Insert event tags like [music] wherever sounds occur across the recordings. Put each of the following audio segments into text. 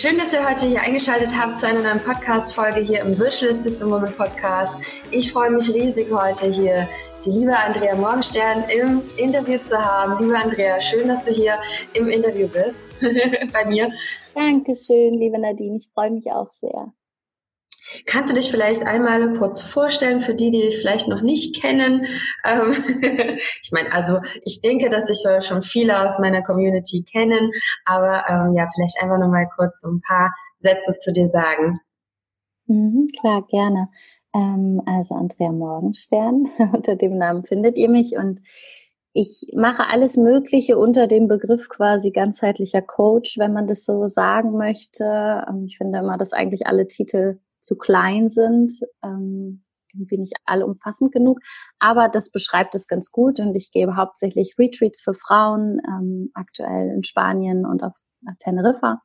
schön, dass ihr heute hier eingeschaltet habt zu einer neuen Podcast-Folge hier im Virtual System Woman Podcast. Ich freue mich riesig heute hier die liebe Andrea Morgenstern im Interview zu haben. Liebe Andrea, schön, dass du hier im Interview bist [laughs] bei mir. Dankeschön, liebe Nadine. Ich freue mich auch sehr. Kannst du dich vielleicht einmal kurz vorstellen für die, die dich vielleicht noch nicht kennen? Ähm, [laughs] ich meine, also ich denke, dass sich schon viele aus meiner Community kennen, aber ähm, ja, vielleicht einfach noch mal kurz so ein paar Sätze zu dir sagen. Mhm, klar, gerne. Ähm, also Andrea Morgenstern, [laughs] unter dem Namen findet ihr mich und ich mache alles Mögliche unter dem Begriff quasi ganzheitlicher Coach, wenn man das so sagen möchte. Ähm, ich finde immer, dass eigentlich alle Titel zu klein sind, ähm, irgendwie nicht allumfassend genug. Aber das beschreibt es ganz gut und ich gebe hauptsächlich Retreats für Frauen, ähm, aktuell in Spanien und auf, auf Teneriffa.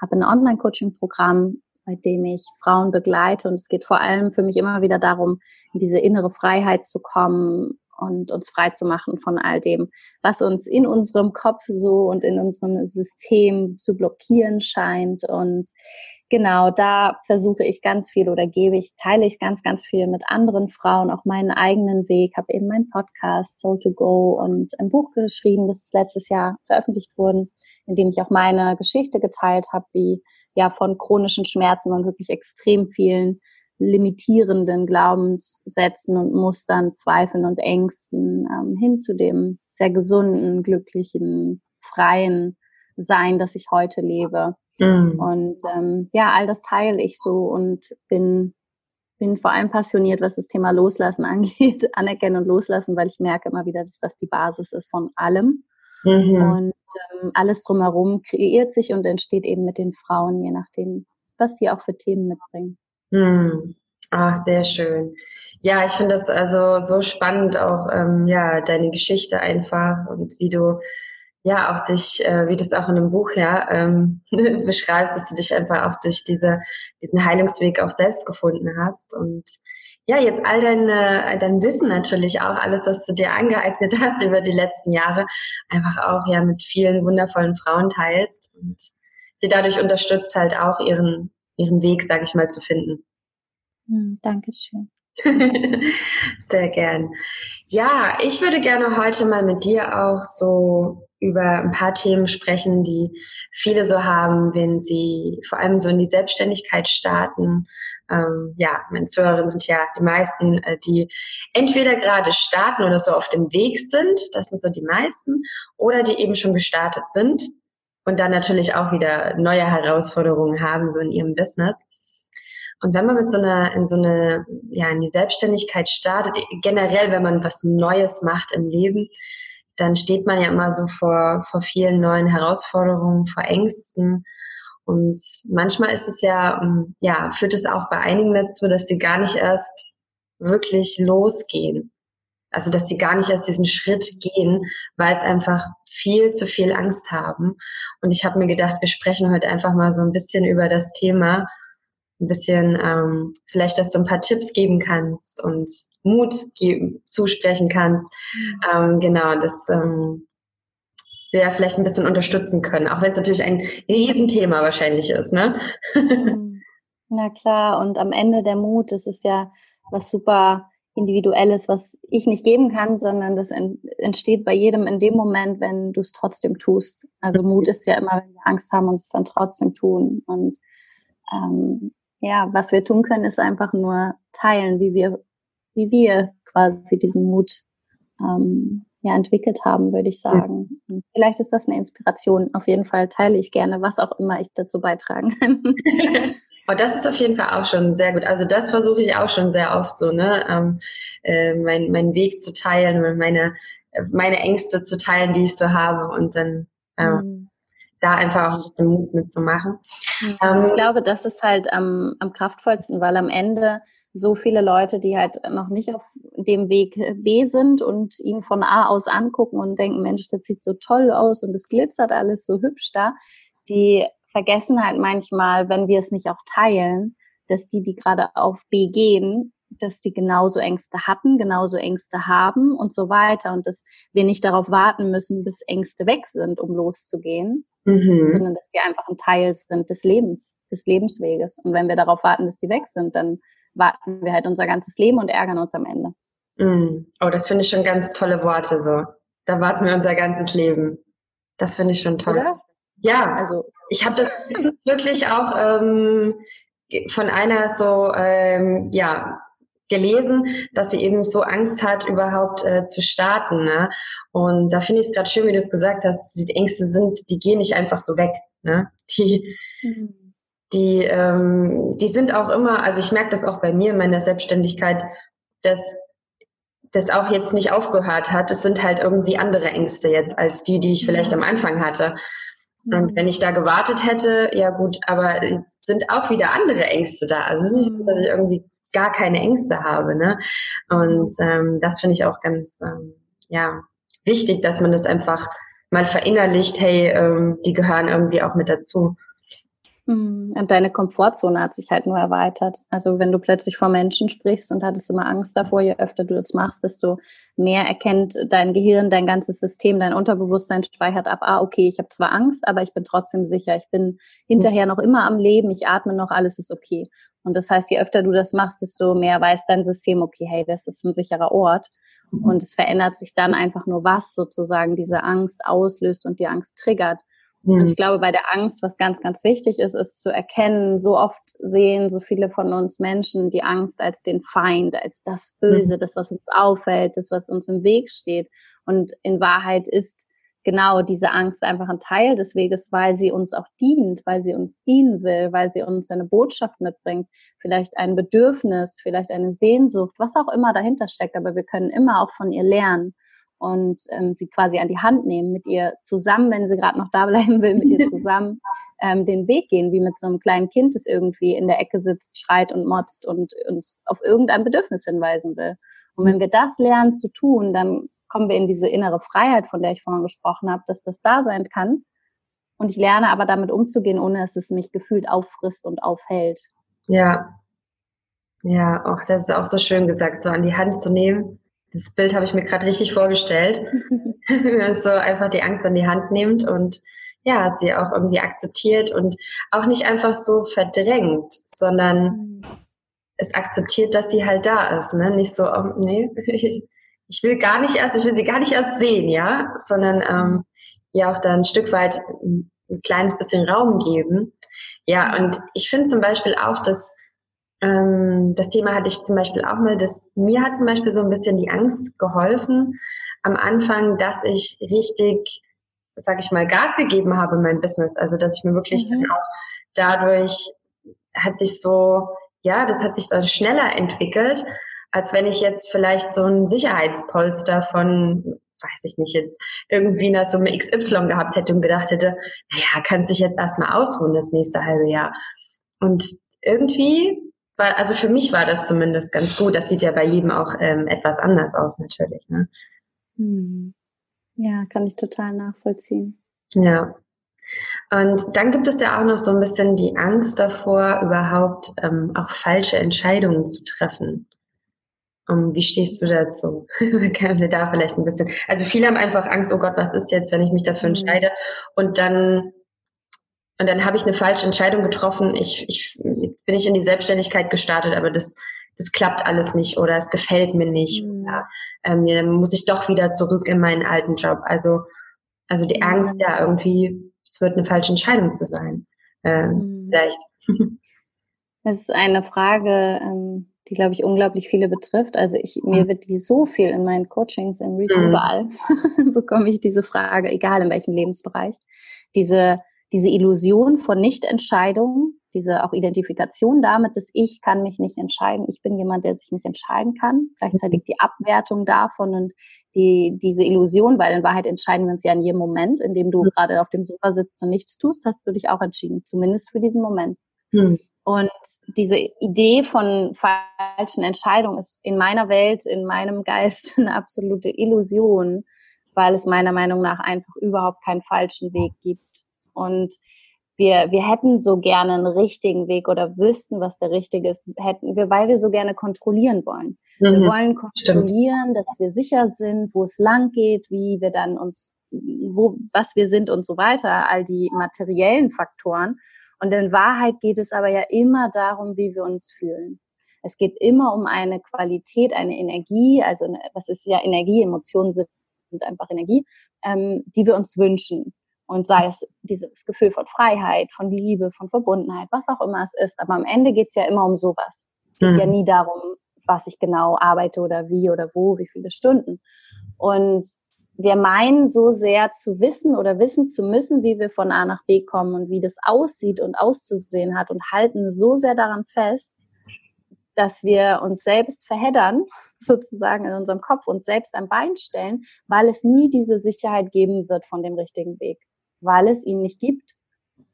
Habe ein Online-Coaching-Programm, bei dem ich Frauen begleite und es geht vor allem für mich immer wieder darum, in diese innere Freiheit zu kommen und uns frei zu machen von all dem, was uns in unserem Kopf so und in unserem System zu blockieren scheint und genau, da versuche ich ganz viel oder gebe ich, teile ich ganz, ganz viel mit anderen Frauen, auch meinen eigenen Weg, habe eben meinen Podcast Soul to Go und ein Buch geschrieben, das ist letztes Jahr veröffentlicht worden, in dem ich auch meine Geschichte geteilt habe, wie ja von chronischen Schmerzen und wirklich extrem vielen limitierenden Glaubenssätzen und Mustern, Zweifeln und Ängsten ähm, hin zu dem sehr gesunden, glücklichen, freien Sein, das ich heute lebe. Mhm. Und ähm, ja, all das teile ich so und bin, bin vor allem passioniert, was das Thema Loslassen [laughs] angeht, anerkennen und loslassen, weil ich merke immer wieder, dass das die Basis ist von allem. Mhm. Und ähm, alles drumherum kreiert sich und entsteht eben mit den Frauen, je nachdem, was sie auch für Themen mitbringen. Mhm. Ach, sehr schön. Ja, ich finde das also so spannend, auch ähm, ja deine Geschichte einfach und wie du ja auch dich, äh, wie du es auch in dem Buch ja ähm, [laughs] beschreibst, dass du dich einfach auch durch diese, diesen Heilungsweg auch selbst gefunden hast und ja, jetzt all dein, dein Wissen natürlich auch, alles, was du dir angeeignet [laughs] hast über die letzten Jahre, einfach auch ja mit vielen wundervollen Frauen teilst und sie dadurch unterstützt halt auch ihren, ihren Weg, sage ich mal, zu finden. Hm, Dankeschön. [laughs] Sehr gern. Ja, ich würde gerne heute mal mit dir auch so über ein paar Themen sprechen, die viele so haben, wenn sie vor allem so in die Selbstständigkeit starten. Ähm, ja, meine Zuhörerinnen sind ja die meisten, äh, die entweder gerade starten oder so auf dem Weg sind, das sind so die meisten, oder die eben schon gestartet sind und dann natürlich auch wieder neue Herausforderungen haben, so in ihrem Business. Und wenn man mit so einer, in so eine, ja, in die Selbstständigkeit startet, generell, wenn man was Neues macht im Leben, dann steht man ja immer so vor, vor vielen neuen Herausforderungen, vor Ängsten. Und manchmal ist es ja, ähm, ja, führt es auch bei einigen dazu, dass sie gar nicht erst wirklich losgehen. Also, dass sie gar nicht erst diesen Schritt gehen, weil es einfach viel zu viel Angst haben. Und ich habe mir gedacht, wir sprechen heute einfach mal so ein bisschen über das Thema, ein bisschen, ähm, vielleicht, dass du ein paar Tipps geben kannst und Mut geben, zusprechen kannst. Mhm. Ähm, genau, das ähm, wir ja vielleicht ein bisschen unterstützen können, auch wenn es natürlich ein Riesenthema wahrscheinlich ist, ne? [laughs] Mhm. Na klar, und am Ende der Mut, das ist ja was super Individuelles, was ich nicht geben kann, sondern das entsteht bei jedem in dem Moment, wenn du es trotzdem tust. Also Mut ist ja immer, wenn wir Angst haben und es dann trotzdem tun. Und ähm, ja, was wir tun können, ist einfach nur teilen, wie wir, wie wir quasi diesen Mut ähm, ja, entwickelt haben, würde ich sagen. Und vielleicht ist das eine Inspiration. Auf jeden Fall teile ich gerne, was auch immer ich dazu beitragen kann. [laughs] Oh, das ist auf jeden Fall auch schon sehr gut. Also das versuche ich auch schon sehr oft so, ne, ähm, äh, mein, meinen Weg zu teilen und meine, meine Ängste zu teilen, die ich so habe und dann äh, mhm da einfach auch den Mut mitzumachen. Ähm, ich glaube, das ist halt am, am kraftvollsten, weil am Ende so viele Leute, die halt noch nicht auf dem Weg B sind und ihn von A aus angucken und denken, Mensch, das sieht so toll aus und es glitzert alles so hübsch da, die vergessen halt manchmal, wenn wir es nicht auch teilen, dass die, die gerade auf B gehen, dass die genauso Ängste hatten, genauso Ängste haben und so weiter und dass wir nicht darauf warten müssen, bis Ängste weg sind, um loszugehen, mhm. sondern dass sie einfach ein Teil sind des Lebens, des Lebensweges. Und wenn wir darauf warten, bis die weg sind, dann warten wir halt unser ganzes Leben und ärgern uns am Ende. Mhm. Oh, das finde ich schon ganz tolle Worte so. Da warten wir unser ganzes Leben. Das finde ich schon toll. Oder? Ja, also ich habe das wirklich auch ähm, von einer so ähm, ja gelesen, dass sie eben so Angst hat, überhaupt äh, zu starten. Ne? Und da finde ich es gerade schön, wie du es gesagt hast, die Ängste sind, die gehen nicht einfach so weg. Ne? Die, mhm. die, ähm, die sind auch immer, also ich merke das auch bei mir in meiner Selbstständigkeit, dass das auch jetzt nicht aufgehört hat. Es sind halt irgendwie andere Ängste jetzt als die, die ich vielleicht am Anfang hatte. Und mhm. wenn ich da gewartet hätte, ja gut, aber es sind auch wieder andere Ängste da. Also es ist nicht so, dass ich irgendwie gar keine Ängste habe. Ne? Und ähm, das finde ich auch ganz ähm, ja, wichtig, dass man das einfach mal verinnerlicht, hey, ähm, die gehören irgendwie auch mit dazu. Mhm. Und deine Komfortzone hat sich halt nur erweitert. Also wenn du plötzlich vor Menschen sprichst und hattest immer Angst davor, je öfter du das machst, desto mehr erkennt dein Gehirn, dein ganzes System, dein Unterbewusstsein speichert ab, ah, okay, ich habe zwar Angst, aber ich bin trotzdem sicher, ich bin hinterher noch immer am Leben, ich atme noch, alles ist okay. Und das heißt, je öfter du das machst, desto mehr weiß dein System, okay, hey, das ist ein sicherer Ort. Und es verändert sich dann einfach nur, was sozusagen diese Angst auslöst und die Angst triggert. Und ich hm. glaube, bei der Angst, was ganz, ganz wichtig ist, ist zu erkennen, so oft sehen so viele von uns Menschen die Angst als den Feind, als das Böse, das, was uns auffällt, das, was uns im Weg steht. Und in Wahrheit ist genau diese Angst einfach ein Teil des Weges, weil sie uns auch dient, weil sie uns dienen will, weil sie uns eine Botschaft mitbringt, vielleicht ein Bedürfnis, vielleicht eine Sehnsucht, was auch immer dahinter steckt. Aber wir können immer auch von ihr lernen und ähm, sie quasi an die Hand nehmen, mit ihr zusammen, wenn sie gerade noch da bleiben will, mit ihr [laughs] zusammen ähm, den Weg gehen, wie mit so einem kleinen Kind, das irgendwie in der Ecke sitzt, schreit und motzt und uns auf irgendein Bedürfnis hinweisen will. Und wenn wir das lernen zu tun, dann kommen wir in diese innere Freiheit, von der ich vorhin gesprochen habe, dass das da sein kann. Und ich lerne aber damit umzugehen, ohne dass es mich gefühlt auffrisst und aufhält. Ja. Ja, auch das ist auch so schön gesagt, so an die Hand zu nehmen das Bild habe ich mir gerade richtig vorgestellt. [laughs] [laughs] Wie man so einfach die Angst an die Hand nimmt und ja, sie auch irgendwie akzeptiert und auch nicht einfach so verdrängt, sondern mhm. es akzeptiert, dass sie halt da ist, ne? Nicht so, oh, nee, [laughs] ich will gar nicht erst, ich will sie gar nicht erst sehen, ja, sondern ähm, ja auch da ein Stück weit ein, ein kleines bisschen Raum geben. Ja, und ich finde zum Beispiel auch, dass ähm, das Thema hatte ich zum Beispiel auch mal, dass mir hat zum Beispiel so ein bisschen die Angst geholfen am Anfang, dass ich richtig, sag ich mal, Gas gegeben habe in meinem Business. Also dass ich mir wirklich mhm. dann auch dadurch hat sich so, ja, das hat sich dann schneller entwickelt, als wenn ich jetzt vielleicht so ein Sicherheitspolster von, weiß ich nicht, jetzt irgendwie eine Summe XY gehabt hätte und gedacht hätte, naja, kannst dich jetzt erstmal ausruhen das nächste halbe Jahr. Und irgendwie war, also für mich war das zumindest ganz gut. Das sieht ja bei jedem auch ähm, etwas anders aus natürlich. Ne? Hm. Ja, kann ich total nachvollziehen. Ja. Und dann gibt es ja auch noch so ein bisschen die Angst davor, überhaupt ähm, auch falsche Entscheidungen zu treffen. Um, wie stehst du dazu? [laughs] Können wir da vielleicht ein bisschen, also viele haben einfach Angst, oh Gott, was ist jetzt, wenn ich mich dafür hm. entscheide? Und dann und dann habe ich eine falsche Entscheidung getroffen. Ich, ich, bin ich in die Selbstständigkeit gestartet, aber das, das klappt alles nicht oder es gefällt mir nicht. Mhm. Oder, ähm, dann muss ich doch wieder zurück in meinen alten Job. Also, also die Angst, mhm. ja, irgendwie, es wird eine falsche Entscheidung zu sein. Ähm, mhm. Vielleicht. [laughs] Das ist eine Frage, ähm, die, glaube ich, unglaublich viele betrifft. Also ich, mir mhm. wird die so viel in meinen Coachings, in Reading, mhm. überall [laughs] bekomme ich diese Frage, egal in welchem Lebensbereich. Diese diese Illusion von Nichtentscheidung, diese auch Identifikation damit, dass ich kann mich nicht entscheiden, ich bin jemand, der sich nicht entscheiden kann, gleichzeitig die Abwertung davon und die, diese Illusion, weil in Wahrheit entscheiden wir uns ja in jedem Moment, in dem du mhm. gerade auf dem Sofa sitzt und nichts tust, hast du dich auch entschieden, zumindest für diesen Moment. Mhm. Und diese Idee von falschen Entscheidungen ist in meiner Welt, in meinem Geist [laughs] eine absolute Illusion, weil es meiner Meinung nach einfach überhaupt keinen falschen Weg gibt. Und wir, wir hätten so gerne einen richtigen Weg oder wüssten, was der richtige ist, hätten wir, weil wir so gerne kontrollieren wollen. Mhm, wir wollen kontrollieren, stimmt. dass wir sicher sind, wo es lang geht, wie wir dann uns wo, was wir sind und so weiter, all die materiellen Faktoren. Und in Wahrheit geht es aber ja immer darum, wie wir uns fühlen. Es geht immer um eine Qualität, eine Energie, also was ist ja Energie, Emotionen sind einfach Energie, ähm, die wir uns wünschen. Und sei es dieses Gefühl von Freiheit, von Liebe, von Verbundenheit, was auch immer es ist. Aber am Ende geht es ja immer um sowas. Es geht mhm. ja nie darum, was ich genau arbeite oder wie oder wo, wie viele Stunden. Und wir meinen so sehr zu wissen oder wissen zu müssen, wie wir von A nach B kommen und wie das aussieht und auszusehen hat und halten so sehr daran fest, dass wir uns selbst verheddern, [laughs] sozusagen in unserem Kopf, uns selbst am Bein stellen, weil es nie diese Sicherheit geben wird von dem richtigen Weg weil es ihn nicht gibt,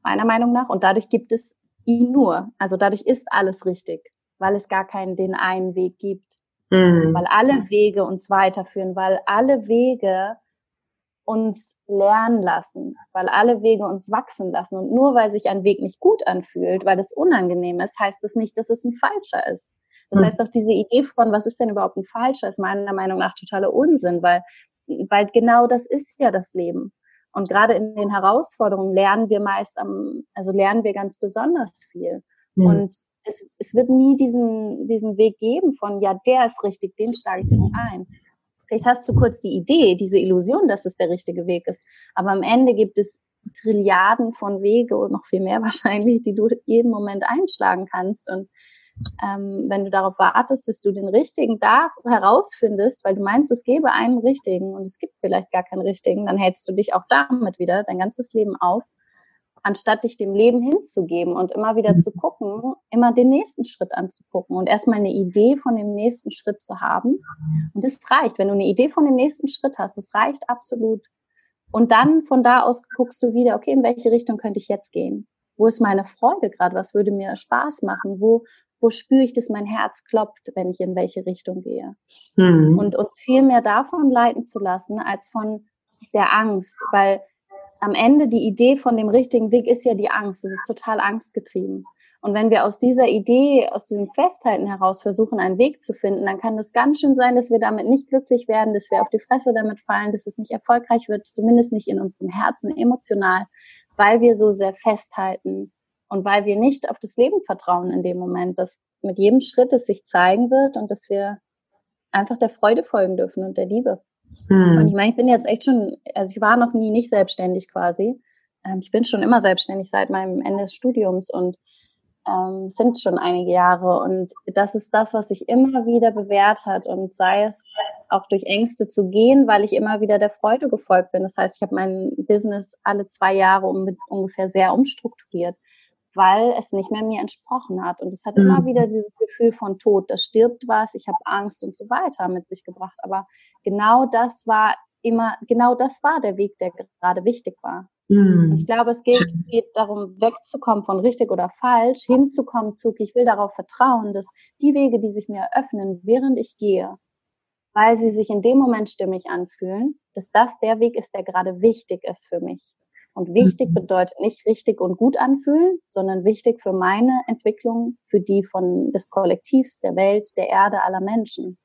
meiner Meinung nach. Und dadurch gibt es ihn nur. Also dadurch ist alles richtig, weil es gar keinen den einen Weg gibt. Mhm. Weil alle Wege uns weiterführen, weil alle Wege uns lernen lassen, weil alle Wege uns wachsen lassen. Und nur weil sich ein Weg nicht gut anfühlt, weil es unangenehm ist, heißt es das nicht, dass es ein falscher ist. Das mhm. heißt auch diese Idee von, was ist denn überhaupt ein falscher, ist meiner Meinung nach totaler Unsinn, weil, weil genau das ist ja das Leben. Und gerade in den Herausforderungen lernen wir meist am, also lernen wir ganz besonders viel. Mhm. Und es, es wird nie diesen, diesen Weg geben von, ja, der ist richtig, den schlage ich jetzt ein. Vielleicht hast du kurz die Idee, diese Illusion, dass es der richtige Weg ist. Aber am Ende gibt es Trilliarden von Wege und noch viel mehr [laughs] wahrscheinlich, die du jeden Moment einschlagen kannst. Und ähm, wenn du darauf wartest, dass du den richtigen da herausfindest, weil du meinst, es gäbe einen richtigen und es gibt vielleicht gar keinen richtigen, dann hältst du dich auch damit wieder dein ganzes Leben auf, anstatt dich dem Leben hinzugeben und immer wieder zu gucken, immer den nächsten Schritt anzugucken und erstmal eine Idee von dem nächsten Schritt zu haben. Und das reicht, wenn du eine Idee von dem nächsten Schritt hast, das reicht absolut. Und dann von da aus guckst du wieder, okay, in welche Richtung könnte ich jetzt gehen? Wo ist meine Freude gerade? Was würde mir Spaß machen? Wo wo spüre ich, dass mein Herz klopft, wenn ich in welche Richtung gehe. Mhm. Und uns viel mehr davon leiten zu lassen, als von der Angst, weil am Ende die Idee von dem richtigen Weg ist ja die Angst. Das ist total angstgetrieben. Und wenn wir aus dieser Idee, aus diesem Festhalten heraus versuchen, einen Weg zu finden, dann kann das ganz schön sein, dass wir damit nicht glücklich werden, dass wir auf die Fresse damit fallen, dass es nicht erfolgreich wird, zumindest nicht in unserem Herzen emotional, weil wir so sehr festhalten und weil wir nicht auf das Leben vertrauen in dem Moment, dass mit jedem Schritt es sich zeigen wird und dass wir einfach der Freude folgen dürfen und der Liebe. Hm. Und ich meine, ich bin jetzt echt schon, also ich war noch nie nicht selbstständig quasi. Ähm, ich bin schon immer selbstständig seit meinem Ende des Studiums und ähm, sind schon einige Jahre. Und das ist das, was sich immer wieder bewährt hat. Und sei es auch durch Ängste zu gehen, weil ich immer wieder der Freude gefolgt bin. Das heißt, ich habe mein Business alle zwei Jahre um, ungefähr sehr umstrukturiert weil es nicht mehr mir entsprochen hat. Und es hat mhm. immer wieder dieses Gefühl von Tod, da stirbt was, ich habe Angst und so weiter mit sich gebracht. Aber genau das war immer, genau das war der Weg, der gerade wichtig war. Mhm. Ich glaube, es geht, geht darum, wegzukommen von richtig oder falsch, hinzukommen zu, ich will darauf vertrauen, dass die Wege, die sich mir eröffnen, während ich gehe, weil sie sich in dem Moment stimmig anfühlen, dass das der Weg ist, der gerade wichtig ist für mich. Und wichtig mhm. bedeutet nicht richtig und gut anfühlen, sondern wichtig für meine Entwicklung, für die von des Kollektivs, der Welt, der Erde, aller Menschen.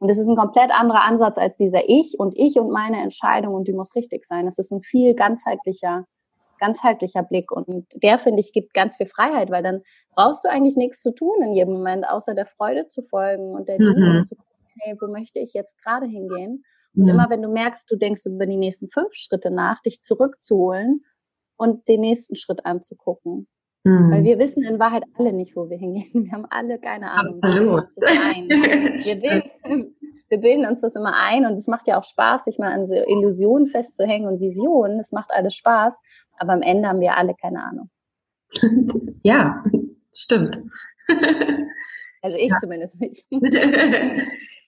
Und es ist ein komplett anderer Ansatz als dieser Ich und ich und meine Entscheidung und die muss richtig sein. Es ist ein viel ganzheitlicher, ganzheitlicher Blick und der, finde ich, gibt ganz viel Freiheit, weil dann brauchst du eigentlich nichts zu tun in jedem Moment, außer der Freude zu folgen und der Liebe mhm. zu gucken, hey, wo möchte ich jetzt gerade hingehen? Und ja. immer wenn du merkst, du denkst über die nächsten fünf Schritte nach, dich zurückzuholen und den nächsten Schritt anzugucken. Mhm. Weil wir wissen in Wahrheit alle nicht, wo wir hingehen. [laughs] Wir haben alle keine Ahnung. Absolut. [laughs] Wir, bilden, wir bilden uns das immer ein und es macht ja auch Spaß, sich mal an so Illusionen festzuhängen und Visionen. Es macht alles Spaß, aber am Ende haben wir alle keine Ahnung. [laughs] Ja, stimmt. Also ich ja. zumindest nicht.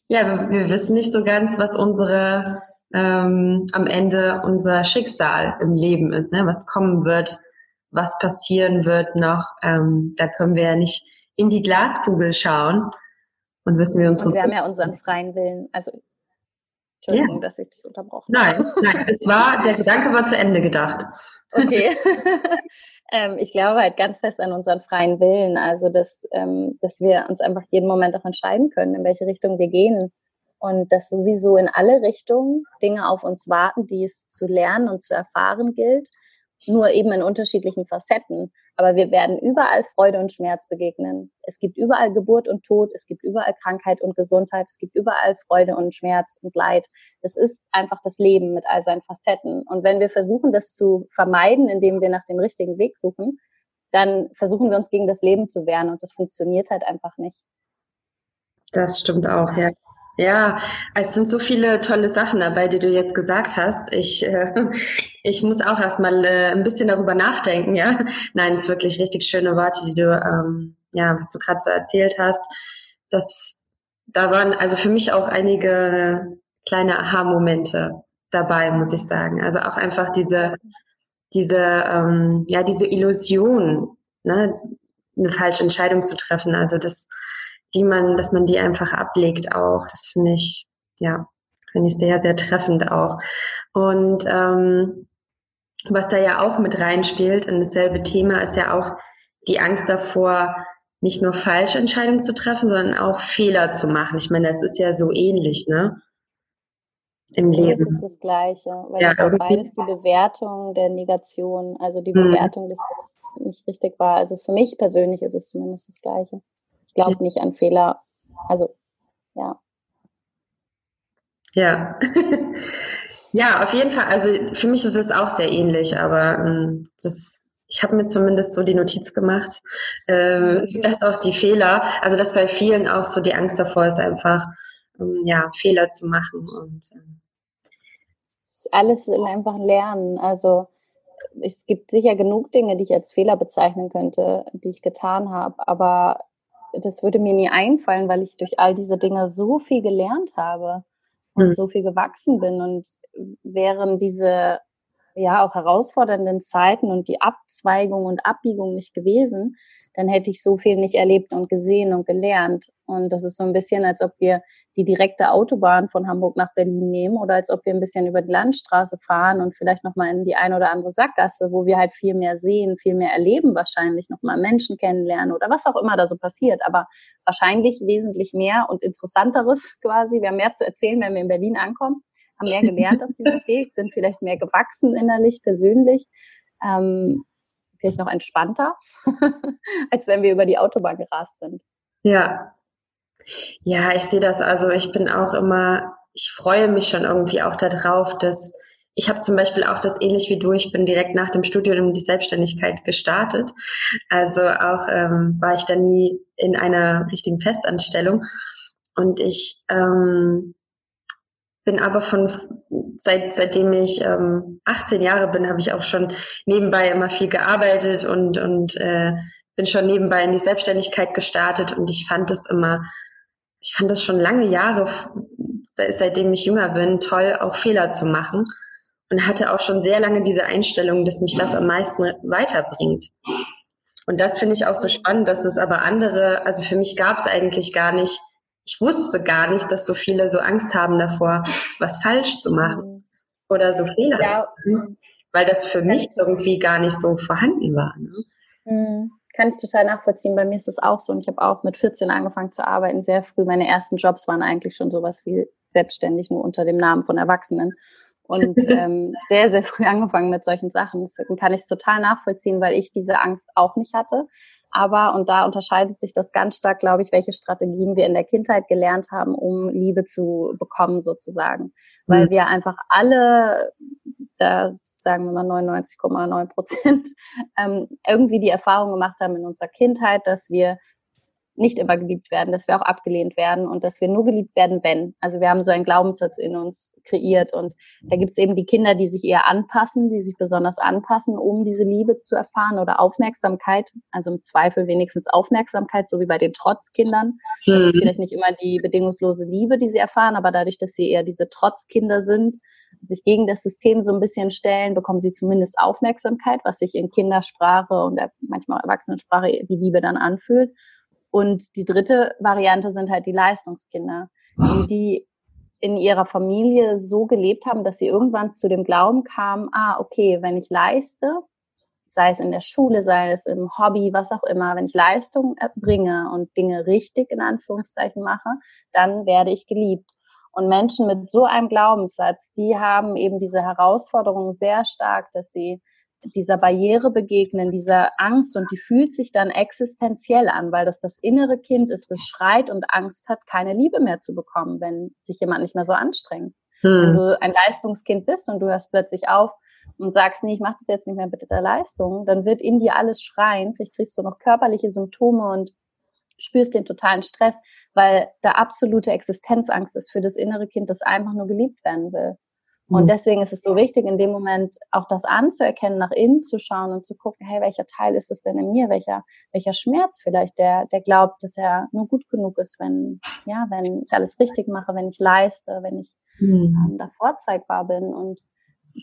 Ja, wir, wissen nicht so ganz, was unsere ähm, am Ende unser Schicksal im Leben ist, ne? was kommen wird, was passieren wird noch. Ähm, da können wir ja nicht in die Glaskugel schauen und wissen wir uns. Und wir haben ja unseren freien Willen. Also Entschuldigung, ja. dass ich dich unterbrochen habe. Nein, nein, es war, der Gedanke war zu Ende gedacht. Okay. [laughs] [laughs] ähm, ich glaube halt ganz fest an unseren freien Willen, also dass, ähm, dass wir uns einfach jeden Moment auch entscheiden können, in welche Richtung wir gehen. Und dass sowieso in alle Richtungen Dinge auf uns warten, die es zu lernen und zu erfahren gilt, nur eben in unterschiedlichen Facetten. Aber wir werden überall Freude und Schmerz begegnen. Es gibt überall Geburt und Tod, es gibt überall Krankheit und Gesundheit, es gibt überall Freude und Schmerz und Leid. Das ist einfach das Leben mit all seinen Facetten. Und wenn wir versuchen, das zu vermeiden, indem wir nach dem richtigen Weg suchen, dann versuchen wir uns gegen das Leben zu wehren und das funktioniert halt einfach nicht. Das stimmt auch, ja. Ja, es sind so viele tolle Sachen dabei, die du jetzt gesagt hast. Ich, äh, [laughs] ich muss auch erstmal äh, ein bisschen darüber nachdenken, ja. Nein, es ist wirklich richtig schöne Worte, die du, ähm, ja, was du gerade so erzählt hast. Das, da waren also für mich auch einige kleine Aha-Momente dabei, muss ich sagen. Also auch einfach diese, diese, ähm, ja, diese Illusion, ne, eine falsche Entscheidung zu treffen. Also das, die man, dass man die einfach ablegt auch. Das finde ich, ja, finde ich sehr, sehr treffend auch. Und ähm, was da ja auch mit reinspielt in dasselbe Thema ist ja auch die Angst davor, nicht nur falsche Entscheidungen zu treffen, sondern auch Fehler zu machen. Ich meine, das ist ja so ähnlich, ne? Im Leben. Das ist das Gleiche, weil ja, das beides die Bewertung der Negation, also die hm. Bewertung, dass das nicht richtig war. Also für mich persönlich ist es zumindest das Gleiche glaube nicht an Fehler. Also, ja. Ja. [laughs] ja, auf jeden Fall. Also für mich ist es auch sehr ähnlich, aber ähm, das, ich habe mir zumindest so die Notiz gemacht, ähm, dass auch die Fehler, also dass bei vielen auch so die Angst davor ist, einfach ähm, ja Fehler zu machen und ähm, alles einfach lernen. Also es gibt sicher genug Dinge, die ich als Fehler bezeichnen könnte, die ich getan habe, aber das würde mir nie einfallen, weil ich durch all diese Dinge so viel gelernt habe und mhm. so viel gewachsen bin. Und wären diese ja auch herausfordernden Zeiten und die Abzweigung und Abbiegung nicht gewesen, dann hätte ich so viel nicht erlebt und gesehen und gelernt. Und das ist so ein bisschen, als ob wir die direkte Autobahn von Hamburg nach Berlin nehmen oder als ob wir ein bisschen über die Landstraße fahren und vielleicht nochmal in die eine oder andere Sackgasse, wo wir halt viel mehr sehen, viel mehr erleben wahrscheinlich, nochmal Menschen kennenlernen oder was auch immer da so passiert. Aber wahrscheinlich wesentlich mehr und interessanteres [laughs] quasi. Wir haben mehr zu erzählen, wenn wir in Berlin ankommen, haben mehr gelernt auf diesem Weg, sind vielleicht mehr gewachsen innerlich, persönlich. Ähm, vielleicht noch entspannter, [laughs] als wenn wir über die Autobahn gerast sind. Ja. Ja, ich sehe das. Also ich bin auch immer, ich freue mich schon irgendwie auch darauf, dass ich habe zum Beispiel auch das ähnlich wie du, ich bin direkt nach dem Studium die Selbstständigkeit gestartet. Also auch ähm, war ich da nie in einer richtigen Festanstellung. Und ich ähm, bin aber von seit seitdem ich ähm, 18 Jahre bin, habe ich auch schon nebenbei immer viel gearbeitet und und äh, bin schon nebenbei in die Selbstständigkeit gestartet und ich fand es immer, ich fand es schon lange Jahre, seitdem ich jünger bin, toll, auch Fehler zu machen und hatte auch schon sehr lange diese Einstellung, dass mich das am meisten weiterbringt. Und das finde ich auch so spannend, dass es aber andere, also für mich gab es eigentlich gar nicht ich wusste gar nicht, dass so viele so Angst haben davor, was falsch zu machen oder so Fehler ja. zu machen, weil das für mich irgendwie gar nicht so vorhanden war. Ne? Mhm. Kann ich total nachvollziehen. Bei mir ist es auch so und ich habe auch mit 14 angefangen zu arbeiten, sehr früh. Meine ersten Jobs waren eigentlich schon sowas wie selbstständig, nur unter dem Namen von Erwachsenen. Und ähm, sehr, sehr früh [laughs] angefangen mit solchen Sachen. Deswegen kann ich es total nachvollziehen, weil ich diese Angst auch nicht hatte. Aber, und da unterscheidet sich das ganz stark, glaube ich, welche Strategien wir in der Kindheit gelernt haben, um Liebe zu bekommen, sozusagen. Weil mhm. wir einfach alle, da sagen wir mal 99,9 Prozent, [laughs] ähm, irgendwie die Erfahrung gemacht haben in unserer Kindheit, dass wir nicht immer geliebt werden, dass wir auch abgelehnt werden und dass wir nur geliebt werden, wenn. Also wir haben so einen Glaubenssatz in uns kreiert und da gibt es eben die Kinder, die sich eher anpassen, die sich besonders anpassen, um diese Liebe zu erfahren oder Aufmerksamkeit, also im Zweifel wenigstens Aufmerksamkeit, so wie bei den Trotzkindern. Das ist mhm. vielleicht nicht immer die bedingungslose Liebe, die sie erfahren, aber dadurch, dass sie eher diese Trotzkinder sind, sich gegen das System so ein bisschen stellen, bekommen sie zumindest Aufmerksamkeit, was sich in Kindersprache und manchmal Erwachsenensprache die Liebe dann anfühlt. Und die dritte Variante sind halt die Leistungskinder, die, die in ihrer Familie so gelebt haben, dass sie irgendwann zu dem Glauben kamen, ah, okay, wenn ich leiste, sei es in der Schule, sei es im Hobby, was auch immer, wenn ich Leistung erbringe und Dinge richtig in Anführungszeichen mache, dann werde ich geliebt. Und Menschen mit so einem Glaubenssatz, die haben eben diese Herausforderung sehr stark, dass sie dieser Barriere begegnen, dieser Angst und die fühlt sich dann existenziell an, weil das das innere Kind ist, das schreit und Angst hat, keine Liebe mehr zu bekommen, wenn sich jemand nicht mehr so anstrengt. Hm. Wenn du ein Leistungskind bist und du hörst plötzlich auf und sagst, nee, ich mach das jetzt nicht mehr mit der Leistung, dann wird in dir alles schreien, vielleicht kriegst du noch körperliche Symptome und spürst den totalen Stress, weil da absolute Existenzangst ist für das innere Kind, das einfach nur geliebt werden will. Und mhm. deswegen ist es so wichtig, in dem Moment auch das anzuerkennen, nach innen zu schauen und zu gucken, hey, welcher Teil ist es denn in mir? Welcher, welcher Schmerz vielleicht, der, der glaubt, dass er nur gut genug ist, wenn, ja, wenn ich alles richtig mache, wenn ich leiste, wenn ich mhm. ähm, da vorzeigbar bin und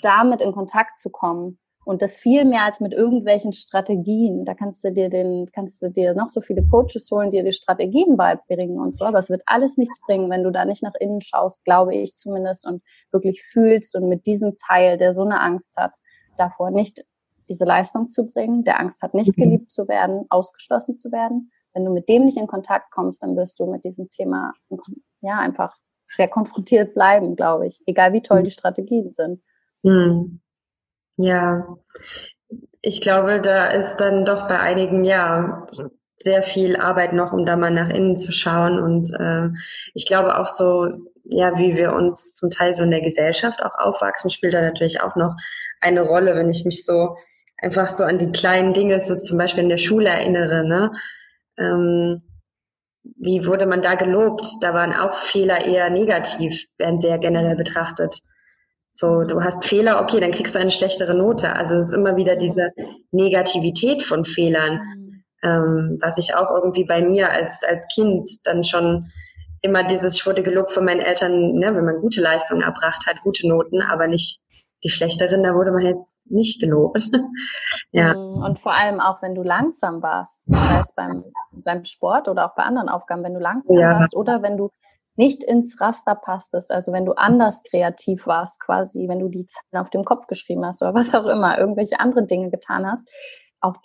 damit in Kontakt zu kommen und das viel mehr als mit irgendwelchen Strategien. Da kannst du dir den, kannst du dir noch so viele Coaches holen, die dir Strategien beibringen und so. Aber es wird alles nichts bringen, wenn du da nicht nach innen schaust, glaube ich zumindest, und wirklich fühlst und mit diesem Teil, der so eine Angst hat, davor nicht diese Leistung zu bringen, der Angst hat, nicht mhm. geliebt zu werden, ausgeschlossen zu werden. Wenn du mit dem nicht in Kontakt kommst, dann wirst du mit diesem Thema, ja, einfach sehr konfrontiert bleiben, glaube ich. Egal wie toll mhm. die Strategien sind. Mhm. Ja, ich glaube, da ist dann doch bei einigen, ja, sehr viel Arbeit noch, um da mal nach innen zu schauen. Und äh, ich glaube auch so, ja, wie wir uns zum Teil so in der Gesellschaft auch aufwachsen, spielt da natürlich auch noch eine Rolle, wenn ich mich so einfach so an die kleinen Dinge, so zum Beispiel in der Schule erinnere, ne? Ähm, wie wurde man da gelobt? Da waren auch Fehler eher negativ, werden sehr generell betrachtet. So, du hast Fehler, okay, dann kriegst du eine schlechtere Note. Also es ist immer wieder diese Negativität von Fehlern, ähm, was ich auch irgendwie bei mir als, als Kind dann schon immer dieses, ich wurde gelobt von meinen Eltern, ne, wenn man gute Leistungen erbracht hat, gute Noten, aber nicht die schlechteren, da wurde man jetzt nicht gelobt. [laughs] ja. Mhm. Und vor allem auch, wenn du langsam warst, sei es beim, beim Sport oder auch bei anderen Aufgaben, wenn du langsam ja. warst oder wenn du nicht ins Raster passtest, also wenn du anders kreativ warst quasi, wenn du die Zahlen auf dem Kopf geschrieben hast oder was auch immer, irgendwelche andere Dinge getan hast, auch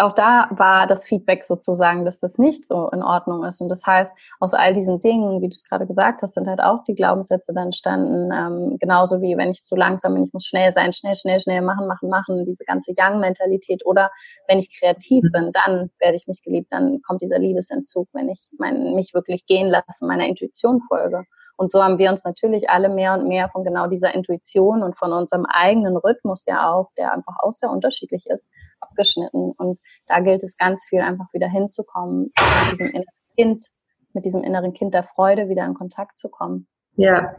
auch da war das Feedback sozusagen, dass das nicht so in Ordnung ist. Und das heißt, aus all diesen Dingen, wie du es gerade gesagt hast, sind halt auch die Glaubenssätze dann entstanden. Ähm, genauso wie wenn ich zu langsam bin, ich muss schnell sein, schnell, schnell, schnell machen, machen, machen, diese ganze Young-Mentalität. Oder wenn ich kreativ mhm. bin, dann werde ich nicht geliebt, dann kommt dieser Liebesentzug, wenn ich mein, mich wirklich gehen lasse, meiner Intuition folge. Und so haben wir uns natürlich alle mehr und mehr von genau dieser Intuition und von unserem eigenen Rhythmus ja auch, der einfach auch sehr unterschiedlich ist, abgeschnitten. Und da gilt es ganz viel einfach wieder hinzukommen, mit diesem inneren Kind, mit diesem inneren Kind der Freude wieder in Kontakt zu kommen. Ja,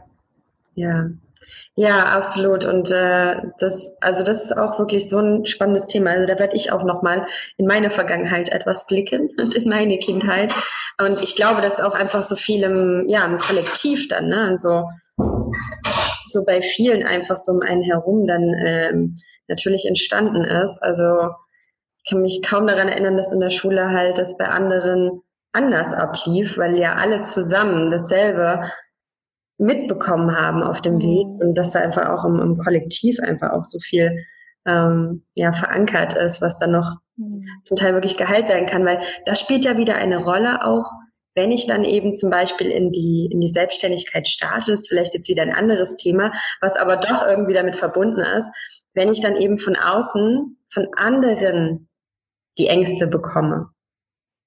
ja. Ja, absolut. Und äh, das, also das ist auch wirklich so ein spannendes Thema. Also da werde ich auch nochmal in meine Vergangenheit etwas blicken [laughs] und in meine Kindheit. Und ich glaube, dass auch einfach so viel im, ja, im Kollektiv dann, ne, also so bei vielen einfach so um einen herum dann ähm, natürlich entstanden ist. Also kann mich kaum daran erinnern, dass in der Schule halt das bei anderen anders ablief, weil ja alle zusammen dasselbe mitbekommen haben auf dem Weg mhm. und dass da einfach auch im, im Kollektiv einfach auch so viel ähm, ja, verankert ist, was dann noch mhm. zum Teil wirklich geheilt werden kann, weil das spielt ja wieder eine Rolle auch, wenn ich dann eben zum Beispiel in die, in die Selbstständigkeit starte, das ist vielleicht jetzt wieder ein anderes Thema, was aber doch irgendwie damit verbunden ist, wenn ich dann eben von außen, von anderen die Ängste bekomme.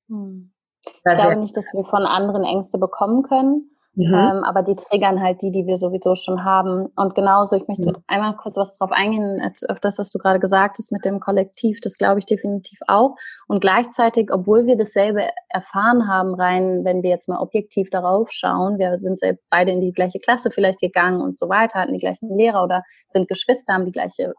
Hm. Ich glaube nicht, dass wir von anderen Ängste bekommen können, Mhm. Ähm, aber die triggern halt die, die wir sowieso schon haben. Und genauso, ich möchte mhm. einmal kurz was drauf eingehen, auf das, was du gerade gesagt hast mit dem Kollektiv, das glaube ich definitiv auch. Und gleichzeitig, obwohl wir dasselbe erfahren haben, rein, wenn wir jetzt mal objektiv darauf schauen, wir sind beide in die gleiche Klasse vielleicht gegangen und so weiter, hatten die gleichen Lehrer oder sind Geschwister, haben die gleiche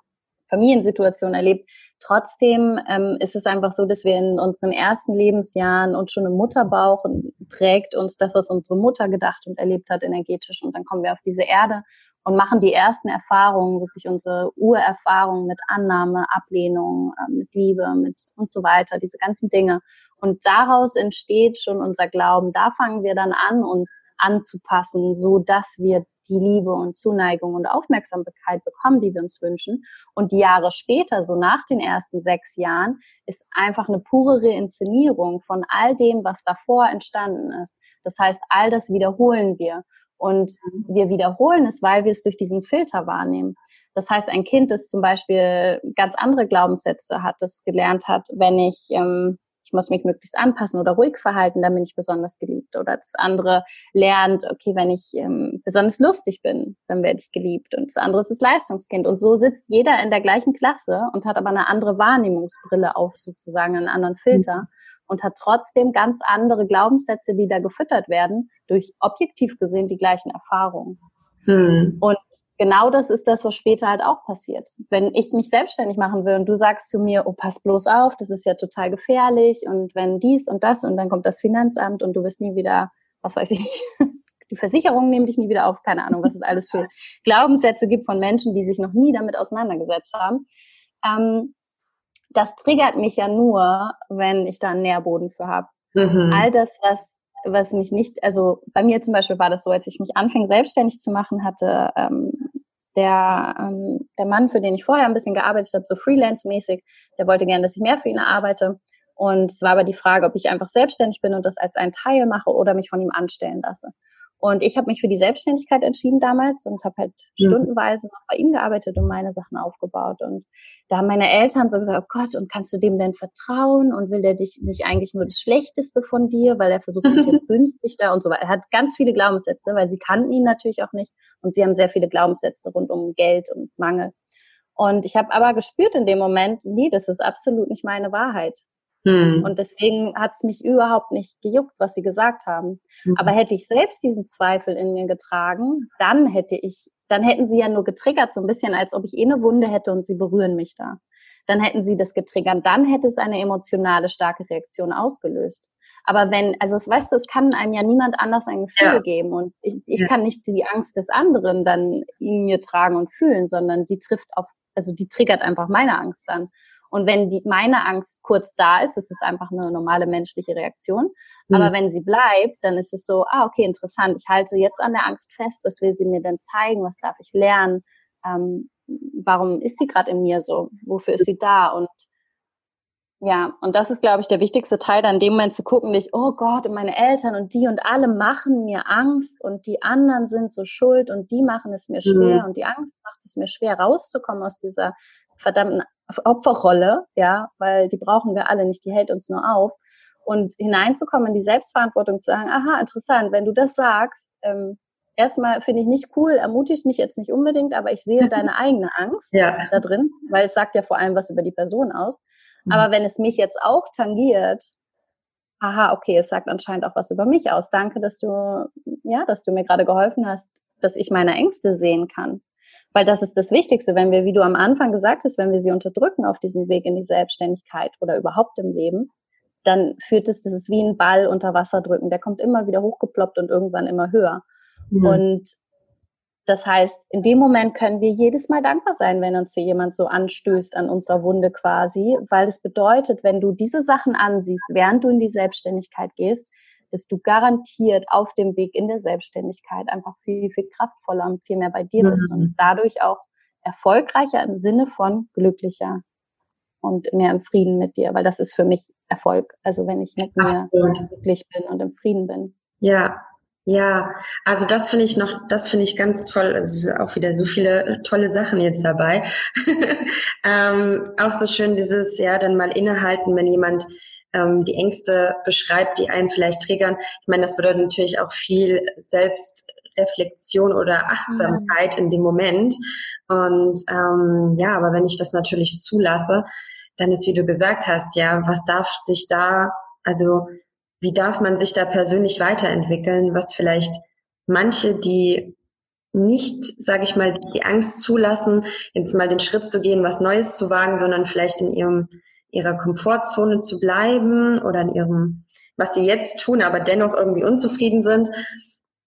Familiensituation erlebt. Trotzdem ähm, ist es einfach so, dass wir in unseren ersten Lebensjahren und schon im Mutterbauch prägt uns das, was unsere Mutter gedacht und erlebt hat, energetisch. Und dann kommen wir auf diese Erde und machen die ersten Erfahrungen, wirklich unsere Urerfahrungen mit Annahme, Ablehnung, äh, mit Liebe, mit und so weiter, diese ganzen Dinge. Und daraus entsteht schon unser Glauben. Da fangen wir dann an, uns anzupassen, so dass wir die Liebe und Zuneigung und Aufmerksamkeit bekommen, die wir uns wünschen. Und die Jahre später, so nach den ersten sechs Jahren, ist einfach eine pure Reinszenierung von all dem, was davor entstanden ist. Das heißt, all das wiederholen wir. Und wir wiederholen es, weil wir es durch diesen Filter wahrnehmen. Das heißt, ein Kind, das zum Beispiel ganz andere Glaubenssätze hat, das gelernt hat, wenn ich ähm, ich muss mich möglichst anpassen oder ruhig verhalten, dann bin ich besonders geliebt. Oder das andere lernt, okay, wenn ich ähm, besonders lustig bin, dann werde ich geliebt. Und das andere ist das Leistungskind. Und so sitzt jeder in der gleichen Klasse und hat aber eine andere Wahrnehmungsbrille auf, sozusagen einen anderen Filter. Mhm. Und hat trotzdem ganz andere Glaubenssätze, die da gefüttert werden, durch objektiv gesehen die gleichen Erfahrungen. Mhm. Und genau das ist das, was später halt auch passiert. Wenn ich mich selbstständig machen will und du sagst zu mir, oh, pass bloß auf, das ist ja total gefährlich und wenn dies und das und dann kommt das Finanzamt und du wirst nie wieder, was weiß ich, [laughs] die Versicherung nehmen dich nie wieder auf, keine Ahnung, was es alles für [laughs] Glaubenssätze gibt von Menschen, die sich noch nie damit auseinandergesetzt haben. Ähm, das triggert mich ja nur, wenn ich da einen Nährboden für habe. Mhm. All das, was was mich nicht, also bei mir zum Beispiel war das so, als ich mich anfing selbstständig zu machen, hatte ähm, der, ähm, der Mann, für den ich vorher ein bisschen gearbeitet habe, so freelance-mäßig, der wollte gerne, dass ich mehr für ihn arbeite. Und es war aber die Frage, ob ich einfach selbstständig bin und das als ein Teil mache oder mich von ihm anstellen lasse. Und ich habe mich für die Selbstständigkeit entschieden damals und habe halt mhm. stundenweise noch bei ihm gearbeitet und meine Sachen aufgebaut. Und da haben meine Eltern so gesagt, oh Gott, und kannst du dem denn vertrauen? Und will der dich nicht eigentlich nur das Schlechteste von dir, weil er versucht dich jetzt [laughs] günstig da und so weiter. Er hat ganz viele Glaubenssätze, weil sie kannten ihn natürlich auch nicht. Und sie haben sehr viele Glaubenssätze rund um Geld und Mangel. Und ich habe aber gespürt in dem Moment, nee, das ist absolut nicht meine Wahrheit. Hm. Und deswegen hat es mich überhaupt nicht gejuckt, was sie gesagt haben. Mhm. Aber hätte ich selbst diesen Zweifel in mir getragen, dann hätte ich, dann hätten sie ja nur getriggert, so ein bisschen, als ob ich eh eine Wunde hätte und sie berühren mich da. Dann hätten sie das getriggert, dann hätte es eine emotionale, starke Reaktion ausgelöst. Aber wenn, also es weißt du, es kann einem ja niemand anders ein Gefühl ja. geben und ich, ich ja. kann nicht die Angst des anderen dann in mir tragen und fühlen, sondern die trifft auf, also die triggert einfach meine Angst dann. Und wenn die, meine Angst kurz da ist, ist es einfach eine normale menschliche Reaktion. Mhm. Aber wenn sie bleibt, dann ist es so, ah, okay, interessant. Ich halte jetzt an der Angst fest. Was will sie mir denn zeigen? Was darf ich lernen? Ähm, warum ist sie gerade in mir so? Wofür ist sie da? Und ja, und das ist, glaube ich, der wichtigste Teil, dann in dem Moment zu gucken, nicht, oh Gott, und meine Eltern und die und alle machen mir Angst und die anderen sind so schuld und die machen es mir schwer mhm. und die Angst macht es mir schwer, rauszukommen aus dieser verdammten Opferrolle, ja, weil die brauchen wir alle nicht, die hält uns nur auf. Und hineinzukommen in die Selbstverantwortung, zu sagen, aha, interessant, wenn du das sagst, ähm, erstmal finde ich nicht cool, ermutigt mich jetzt nicht unbedingt, aber ich sehe [laughs] deine eigene Angst ja. da drin, weil es sagt ja vor allem was über die Person aus. Mhm. Aber wenn es mich jetzt auch tangiert, aha, okay, es sagt anscheinend auch was über mich aus. Danke, dass du, ja, dass du mir gerade geholfen hast, dass ich meine Ängste sehen kann. Weil das ist das Wichtigste, wenn wir, wie du am Anfang gesagt hast, wenn wir sie unterdrücken auf diesem Weg in die Selbstständigkeit oder überhaupt im Leben, dann führt es, das ist wie ein Ball unter Wasser drücken. Der kommt immer wieder hochgeploppt und irgendwann immer höher. Mhm. Und das heißt, in dem Moment können wir jedes Mal dankbar sein, wenn uns hier jemand so anstößt an unserer Wunde quasi, weil das bedeutet, wenn du diese Sachen ansiehst, während du in die Selbstständigkeit gehst, dass du garantiert auf dem Weg in der Selbstständigkeit einfach viel, viel kraftvoller und viel mehr bei dir bist mhm. und dadurch auch erfolgreicher im Sinne von glücklicher und mehr im Frieden mit dir, weil das ist für mich Erfolg. Also wenn ich mit Absolut. mir glücklich bin und im Frieden bin. Ja, ja, also das finde ich noch, das finde ich ganz toll. Es ist auch wieder so viele tolle Sachen jetzt dabei. [laughs] ähm, auch so schön dieses, ja, dann mal innehalten, wenn jemand ähm, die Ängste beschreibt, die einen vielleicht triggern. Ich meine, das bedeutet natürlich auch viel Selbstreflexion oder Achtsamkeit mhm. in dem Moment. Und ähm, ja, aber wenn ich das natürlich zulasse, dann ist, wie du gesagt hast, ja, was darf sich da, also wie darf man sich da persönlich weiterentwickeln, was vielleicht manche, die nicht, sage ich mal, die Angst zulassen, jetzt mal den Schritt zu gehen, was Neues zu wagen, sondern vielleicht in ihrem ihrer Komfortzone zu bleiben oder in ihrem, was sie jetzt tun, aber dennoch irgendwie unzufrieden sind.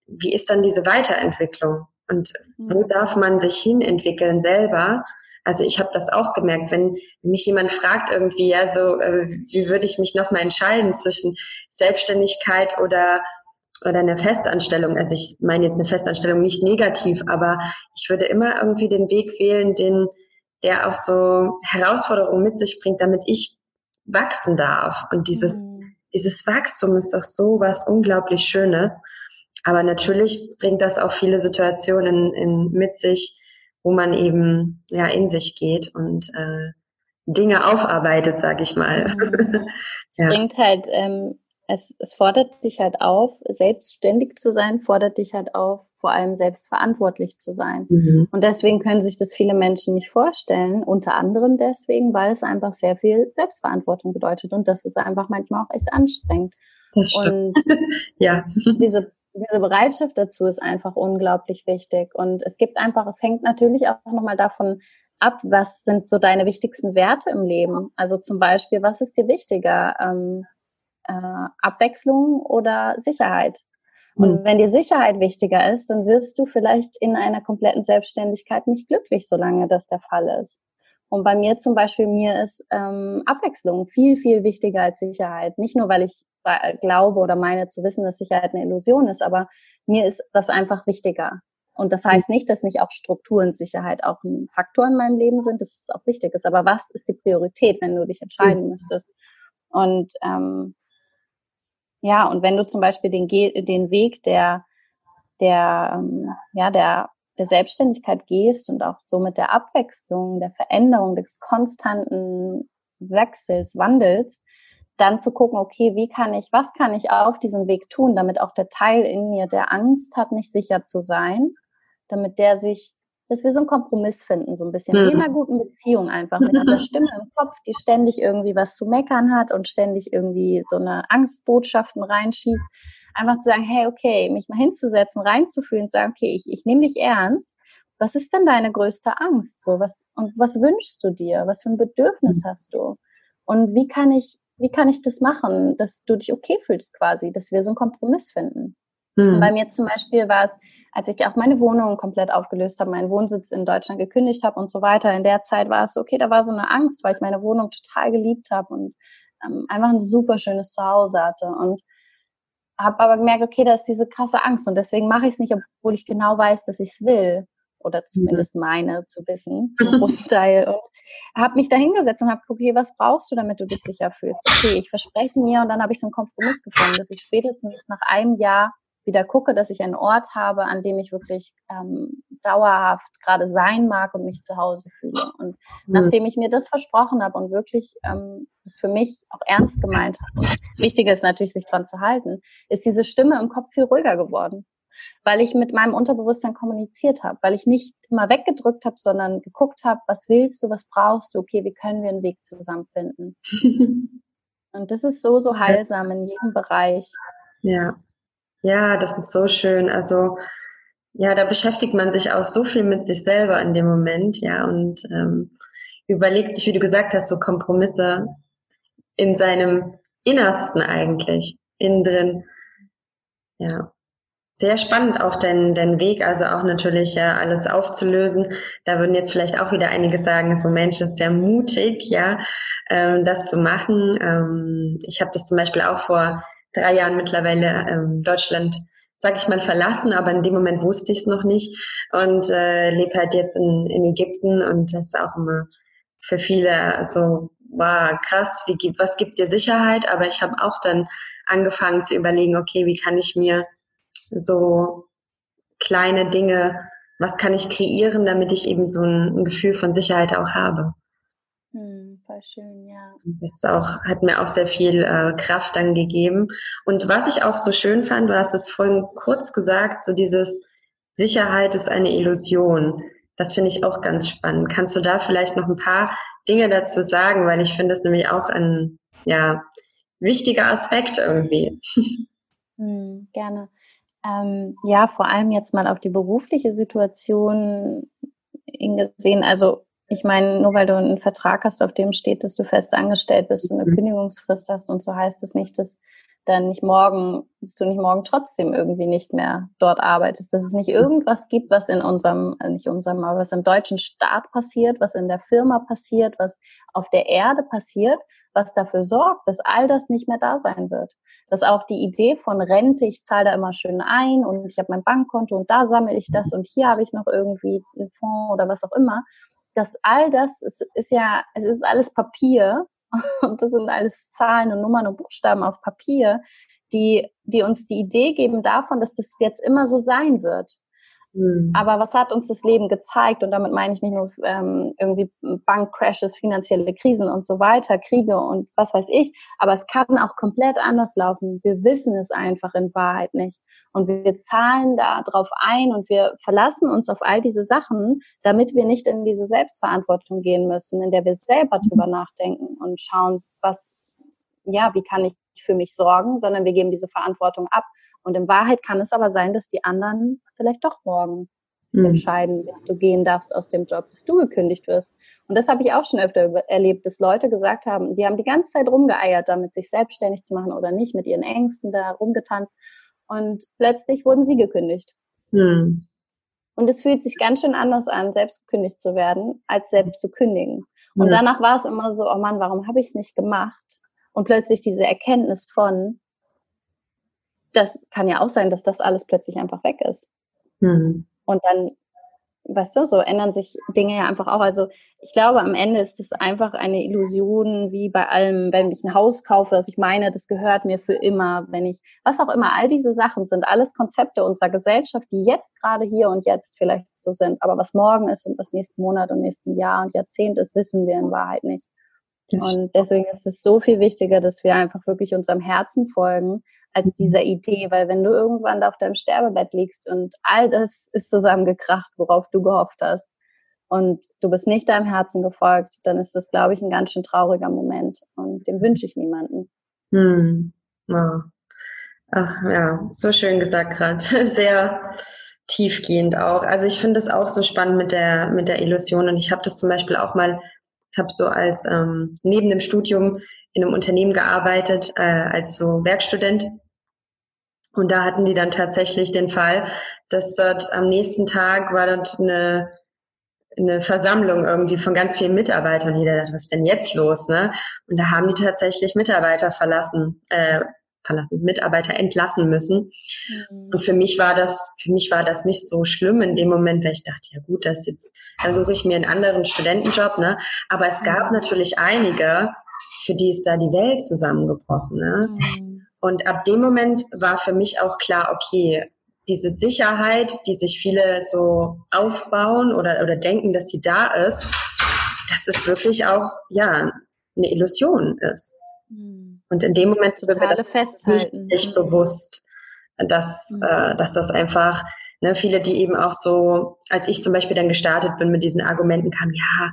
Wie ist dann diese Weiterentwicklung? Und wo mhm. darf man sich hinentwickeln selber? Also ich habe das auch gemerkt, wenn mich jemand fragt irgendwie, ja, so, äh, wie würde ich mich nochmal entscheiden zwischen Selbstständigkeit oder oder eine Festanstellung, also ich meine jetzt eine Festanstellung nicht negativ, aber ich würde immer irgendwie den Weg wählen, den, der auch so Herausforderungen mit sich bringt, damit ich wachsen darf. Und dieses, mhm. dieses Wachstum ist doch so was unglaublich Schönes. Aber natürlich bringt das auch viele Situationen in, mit sich, wo man eben ja in sich geht und äh, Dinge aufarbeitet, sag ich mal. Mhm. [laughs] ja. bringt halt ähm, es, es fordert dich halt auf, selbstständig zu sein, fordert dich halt auf, vor allem selbstverantwortlich zu sein. Mhm. Und deswegen können sich das viele Menschen nicht vorstellen, unter anderem deswegen, weil es einfach sehr viel Selbstverantwortung bedeutet und das ist einfach manchmal auch echt anstrengend. Das stimmt. Und [laughs] ja. diese, diese Bereitschaft dazu ist einfach unglaublich wichtig und es gibt einfach, es hängt natürlich auch nochmal davon ab, was sind so deine wichtigsten Werte im Leben? Also zum Beispiel, was ist dir wichtiger? Ähm, äh, Abwechslung oder Sicherheit. Und mhm. wenn dir Sicherheit wichtiger ist, dann wirst du vielleicht in einer kompletten Selbstständigkeit nicht glücklich, solange das der Fall ist. Und bei mir zum Beispiel, mir ist ähm, Abwechslung viel, viel wichtiger als Sicherheit. Nicht nur, weil ich glaube oder meine zu wissen, dass Sicherheit eine Illusion ist, aber mir ist das einfach wichtiger. Und das heißt nicht, dass nicht auch Struktur und Sicherheit auch ein Faktor in meinem Leben sind, dass es auch wichtig ist. Aber was ist die Priorität, wenn du dich entscheiden mhm. müsstest? Und ähm, ja, und wenn du zum Beispiel den, den Weg der, der, ähm, ja, der, der Selbstständigkeit gehst und auch so mit der Abwechslung, der Veränderung, des konstanten Wechsels, Wandels, dann zu gucken, okay, wie kann ich, was kann ich auf diesem Weg tun, damit auch der Teil in mir, der Angst hat, nicht sicher zu sein, damit der sich dass wir so einen Kompromiss finden, so ein bisschen mhm. wie in einer guten Beziehung einfach mit dieser [laughs] Stimme im Kopf, die ständig irgendwie was zu meckern hat und ständig irgendwie so eine Angstbotschaften reinschießt. Einfach zu sagen, hey, okay, mich mal hinzusetzen, reinzufühlen, und sagen, okay, ich, ich nehme dich ernst. Was ist denn deine größte Angst? So, was, und was wünschst du dir? Was für ein Bedürfnis mhm. hast du? Und wie kann ich, wie kann ich das machen, dass du dich okay fühlst quasi, dass wir so einen Kompromiss finden? Mhm. Bei mir zum Beispiel war es, als ich auch meine Wohnung komplett aufgelöst habe, meinen Wohnsitz in Deutschland gekündigt habe und so weiter. In der Zeit war es okay, da war so eine Angst, weil ich meine Wohnung total geliebt habe und ähm, einfach ein super schönes Zuhause hatte und habe aber gemerkt, okay, da ist diese krasse Angst und deswegen mache ich es nicht, obwohl ich genau weiß, dass ich es will oder zumindest mhm. meine zu wissen, zum großen [laughs] Teil. Und habe mich da hingesetzt und habe geguckt, okay, was brauchst du, damit du dich sicher fühlst? Okay, ich verspreche mir und dann habe ich so einen Kompromiss gefunden, dass ich spätestens nach einem Jahr wieder gucke, dass ich einen Ort habe, an dem ich wirklich ähm, dauerhaft gerade sein mag und mich zu Hause fühle. Und mhm. nachdem ich mir das versprochen habe und wirklich ähm, das für mich auch ernst gemeint habe, das Wichtige ist natürlich, sich dran zu halten, ist diese Stimme im Kopf viel ruhiger geworden. Weil ich mit meinem Unterbewusstsein kommuniziert habe, weil ich nicht immer weggedrückt habe, sondern geguckt habe, was willst du, was brauchst du, okay, wie können wir einen Weg zusammenfinden. [laughs] und das ist so, so heilsam in jedem Bereich. Ja, ja, das ist so schön. Also ja, da beschäftigt man sich auch so viel mit sich selber in dem Moment, ja, und ähm, überlegt sich, wie du gesagt hast, so Kompromisse in seinem Innersten eigentlich, innen drin. Ja. Sehr spannend auch dein, dein Weg, also auch natürlich ja, alles aufzulösen. Da würden jetzt vielleicht auch wieder einige sagen, so Mensch, ist sehr mutig, ja, ähm, das zu machen. Ähm, ich habe das zum Beispiel auch vor drei Jahren mittlerweile ähm, Deutschland, sag ich mal, verlassen, aber in dem Moment wusste ich es noch nicht und äh, lebe halt jetzt in, in Ägypten und das ist auch immer für viele so, wow, krass, wie, was gibt dir Sicherheit? Aber ich habe auch dann angefangen zu überlegen, okay, wie kann ich mir so kleine Dinge, was kann ich kreieren, damit ich eben so ein, ein Gefühl von Sicherheit auch habe. Hm, voll schön, ja. Das auch, hat mir auch sehr viel äh, Kraft dann gegeben. Und was ich auch so schön fand, du hast es vorhin kurz gesagt, so dieses Sicherheit ist eine Illusion. Das finde ich auch ganz spannend. Kannst du da vielleicht noch ein paar Dinge dazu sagen, weil ich finde das nämlich auch ein ja, wichtiger Aspekt irgendwie. [laughs] Hm, gerne. Ähm, ja, vor allem jetzt mal auf die berufliche Situation gesehen. Also ich meine, nur weil du einen Vertrag hast, auf dem steht, dass du fest angestellt bist und eine mhm. Kündigungsfrist hast und so heißt es nicht, dass dann nicht morgen, dass du nicht morgen trotzdem irgendwie nicht mehr dort arbeitest, dass es nicht irgendwas gibt, was in unserem, äh, nicht unserem, aber was im deutschen Staat passiert, was in der Firma passiert, was auf der Erde passiert, was dafür sorgt, dass all das nicht mehr da sein wird. Dass auch die Idee von Rente, ich zahle da immer schön ein und ich habe mein Bankkonto und da sammle ich das und hier habe ich noch irgendwie einen Fonds oder was auch immer, dass all das ist, ist ja, es ist alles Papier [laughs] und das sind alles Zahlen und Nummern und Buchstaben auf Papier, die, die uns die Idee geben davon, dass das jetzt immer so sein wird. Mhm. Aber was hat uns das Leben gezeigt? Und damit meine ich nicht nur ähm, irgendwie Bankcrashes, finanzielle Krisen und so weiter, Kriege und was weiß ich, aber es kann auch komplett anders laufen. Wir wissen es einfach in Wahrheit nicht. Und wir zahlen da drauf ein und wir verlassen uns auf all diese Sachen, damit wir nicht in diese Selbstverantwortung gehen müssen, in der wir selber drüber nachdenken und schauen, was, ja, wie kann ich für mich sorgen, sondern wir geben diese Verantwortung ab. Und in Wahrheit kann es aber sein, dass die anderen vielleicht doch morgen mhm. entscheiden, dass du gehen darfst aus dem Job, dass du gekündigt wirst. Und das habe ich auch schon öfter erlebt, dass Leute gesagt haben, die haben die ganze Zeit rumgeeiert, damit sich selbstständig zu machen oder nicht, mit ihren Ängsten da rumgetanzt. Und plötzlich wurden sie gekündigt. Mhm. Und es fühlt sich ganz schön anders an, selbst gekündigt zu werden, als selbst zu kündigen. Und mhm. danach war es immer so, oh Mann, warum habe ich es nicht gemacht? Und plötzlich diese Erkenntnis von, das kann ja auch sein, dass das alles plötzlich einfach weg ist. Mhm. Und dann, weißt du, so ändern sich Dinge ja einfach auch. Also ich glaube, am Ende ist es einfach eine Illusion, wie bei allem, wenn ich ein Haus kaufe, dass ich meine, das gehört mir für immer, wenn ich, was auch immer, all diese Sachen sind alles Konzepte unserer Gesellschaft, die jetzt gerade hier und jetzt vielleicht so sind. Aber was morgen ist und was nächsten Monat und nächsten Jahr und Jahrzehnt ist, wissen wir in Wahrheit nicht. Und deswegen ist es so viel wichtiger, dass wir einfach wirklich unserem Herzen folgen, als mhm. dieser Idee, weil wenn du irgendwann da auf deinem Sterbebett liegst und all das ist zusammengekracht, worauf du gehofft hast, und du bist nicht deinem Herzen gefolgt, dann ist das, glaube ich, ein ganz schön trauriger Moment. Und dem wünsche ich niemanden. Hm. Ja. Ach ja, so schön gesagt gerade. [laughs] Sehr tiefgehend auch. Also ich finde es auch so spannend mit der mit der Illusion und ich habe das zum Beispiel auch mal habe so als ähm, neben dem Studium in einem Unternehmen gearbeitet äh, als so Werkstudent. Und da hatten die dann tatsächlich den Fall, dass dort am nächsten Tag war dort eine, eine Versammlung irgendwie von ganz vielen Mitarbeitern. Jeder dachte, was ist denn jetzt los? Ne? Und da haben die tatsächlich Mitarbeiter verlassen, äh, verlassen, Mitarbeiter entlassen müssen. Mhm. Und für mich war das, für mich war das nicht so schlimm in dem Moment, weil ich dachte, ja gut, das jetzt, da suche ich mir einen anderen Studentenjob, ne? Aber es gab natürlich einige, für die ist da die Welt zusammengebrochen, ne? Mhm. Und ab dem Moment war für mich auch klar, okay, diese Sicherheit, die sich viele so aufbauen oder, oder denken, dass sie da ist, dass es wirklich auch, ja, eine Illusion ist. Mhm. Und in dem Moment wird mir festhalten. nicht bewusst, dass, mhm. äh, dass das einfach, ne, viele, die eben auch so, als ich zum Beispiel dann gestartet bin mit diesen Argumenten, kamen, ja,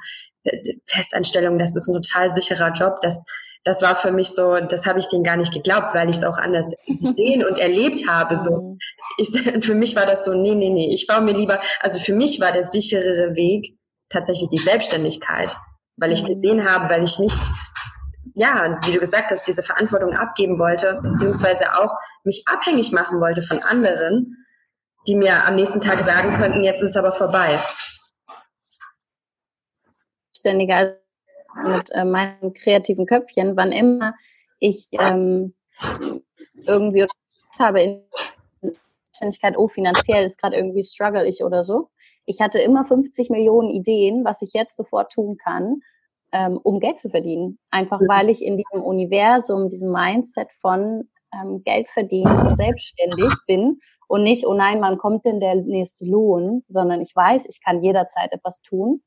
Festanstellung, das ist ein total sicherer Job, das, das war für mich so, das habe ich denen gar nicht geglaubt, weil ich es auch anders [laughs] gesehen und erlebt habe. So, mhm. ich, [laughs] für mich war das so, nee, nee, nee, ich baue mir lieber, also für mich war der sicherere Weg tatsächlich die Selbstständigkeit, weil ich mhm. gesehen habe, weil ich nicht ja, wie du gesagt hast, diese Verantwortung abgeben wollte, beziehungsweise auch mich abhängig machen wollte von anderen, die mir am nächsten Tag sagen könnten, jetzt ist es aber vorbei. Ständiger mit äh, meinem kreativen Köpfchen, wann immer ich ähm, irgendwie habe in Selbstständigkeit, oh, finanziell ist gerade irgendwie struggle ich oder so. Ich hatte immer 50 Millionen Ideen, was ich jetzt sofort tun kann ähm, um Geld zu verdienen. Einfach weil ich in diesem Universum, diesem Mindset von ähm, Geld verdienen, [laughs] selbstständig bin und nicht, oh nein, wann kommt denn der nächste Lohn, sondern ich weiß, ich kann jederzeit etwas tun,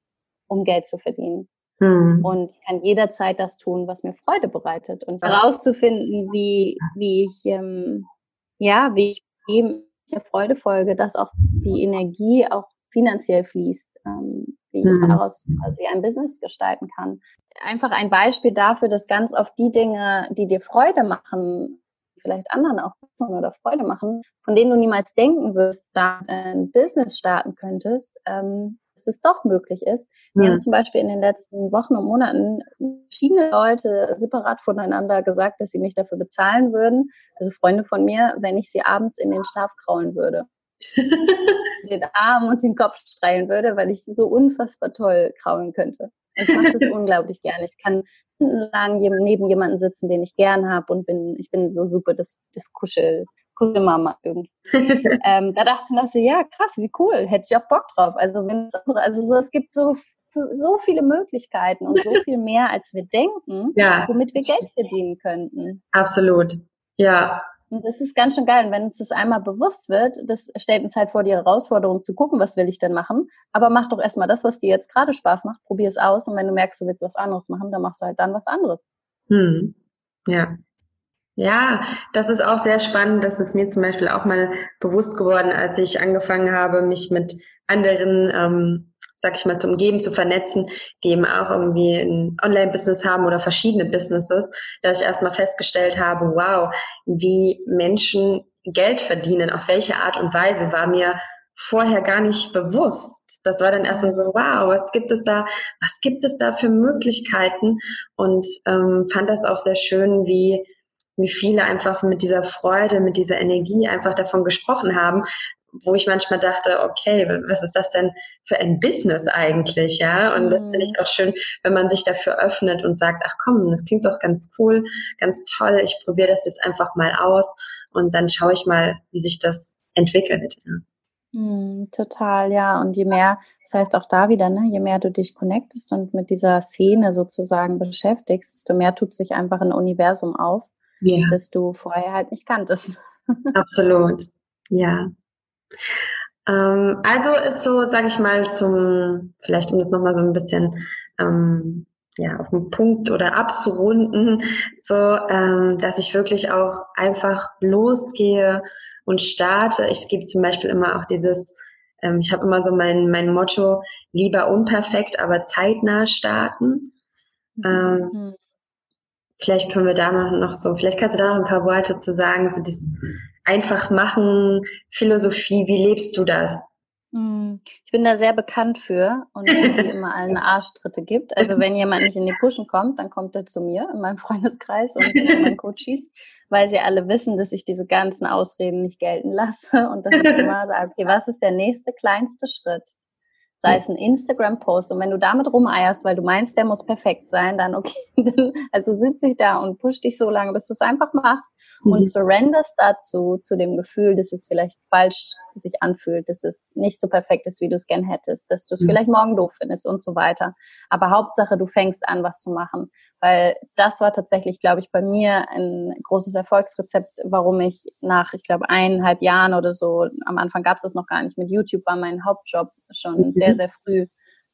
um Geld zu verdienen. Hm. Und ich kann jederzeit das tun, was mir Freude bereitet. Und herauszufinden, wie, wie ich, ähm, ja, wie ich eben der Freude folge, dass auch die Energie auch finanziell fließt. Ähm, wie ich mhm. daraus quasi ein Business gestalten kann. Einfach ein Beispiel dafür, dass ganz oft die Dinge, die dir Freude machen, vielleicht anderen auch oder Freude machen, von denen du niemals denken wirst, da ein Business starten könntest, ähm, dass es doch möglich ist. Wir mhm. haben zum Beispiel in den letzten Wochen und Monaten verschiedene Leute separat voneinander gesagt, dass sie mich dafür bezahlen würden, also Freunde von mir, wenn ich sie abends in den Schlaf kraulen würde. Den Arm und den Kopf streilen würde, weil ich so unfassbar toll kraulen könnte. Ich mache das [laughs] unglaublich gerne. Ich kann lang neben jemanden sitzen, den ich gern habe und bin, ich bin so super das, das Kuschel, Kuschelmama irgendwie. [laughs] ähm, da dachte ich noch so, ja, krass, wie cool, hätte ich auch Bock drauf. Also wenn es, also so, es gibt so so viele Möglichkeiten und so viel mehr, als wir denken, ja. womit wir Geld verdienen könnten. Absolut. Ja, und das ist ganz schön geil. Und wenn uns das einmal bewusst wird, das stellt uns halt vor die Herausforderung zu gucken, was will ich denn machen. Aber mach doch erstmal das, was dir jetzt gerade Spaß macht. Probier es aus. Und wenn du merkst, du willst was anderes machen, dann machst du halt dann was anderes. Hm. Ja. Ja, das ist auch sehr spannend. Das ist mir zum Beispiel auch mal bewusst geworden, als ich angefangen habe, mich mit anderen ähm, sag ich mal, zu umgeben, zu vernetzen, die eben auch irgendwie ein Online-Business haben oder verschiedene Businesses, dass ich erstmal festgestellt habe, wow, wie Menschen Geld verdienen, auf welche Art und Weise war mir vorher gar nicht bewusst. Das war dann erstmal so, wow, was gibt es da, was gibt es da für Möglichkeiten? Und ähm, fand das auch sehr schön, wie wie viele einfach mit dieser Freude, mit dieser Energie einfach davon gesprochen haben, wo ich manchmal dachte, okay, was ist das denn für ein Business eigentlich, ja? Und das finde ich mhm. auch schön, wenn man sich dafür öffnet und sagt, ach komm, das klingt doch ganz cool, ganz toll, ich probiere das jetzt einfach mal aus und dann schaue ich mal, wie sich das entwickelt. Ja. Mm, total, ja. Und je mehr, das heißt auch da wieder, ne, je mehr du dich connectest und mit dieser Szene sozusagen beschäftigst, desto mehr tut sich einfach ein Universum auf, ja. das du vorher halt nicht kanntest. [laughs] Absolut, ja. Ähm, also ist so, sage ich mal, zum, vielleicht um das nochmal so ein bisschen ähm, ja, auf den Punkt oder abzurunden, so, ähm, dass ich wirklich auch einfach losgehe und starte. Ich gebe zum Beispiel immer auch dieses, ähm, ich habe immer so mein, mein Motto, lieber unperfekt, aber zeitnah starten. Mhm. Ähm, mhm. Vielleicht können wir da noch so, vielleicht kannst du da noch ein paar Worte zu sagen, so dieses einfach machen, Philosophie, wie lebst du das? Hm, ich bin da sehr bekannt für und die immer allen [laughs] Arschtritte gibt. Also wenn jemand nicht in die Pushen kommt, dann kommt er zu mir in meinem Freundeskreis und zu meinen [laughs] Coaches, weil sie alle wissen, dass ich diese ganzen Ausreden nicht gelten lasse und dass ich immer sage, okay, was ist der nächste kleinste Schritt? Sei es ein Instagram-Post und wenn du damit rumeierst, weil du meinst, der muss perfekt sein, dann okay, [laughs] also sitze ich da und push dich so lange, bis du es einfach machst mhm. und surrenderst dazu, zu dem Gefühl, dass es vielleicht falsch sich anfühlt, dass es nicht so perfekt ist, wie du es gern hättest, dass du es mhm. vielleicht morgen doof findest und so weiter. Aber Hauptsache, du fängst an, was zu machen, weil das war tatsächlich, glaube ich, bei mir ein großes Erfolgsrezept, warum ich nach, ich glaube, eineinhalb Jahren oder so, am Anfang gab es das noch gar nicht, mit YouTube war mein Hauptjob schon mhm. sehr, sehr früh,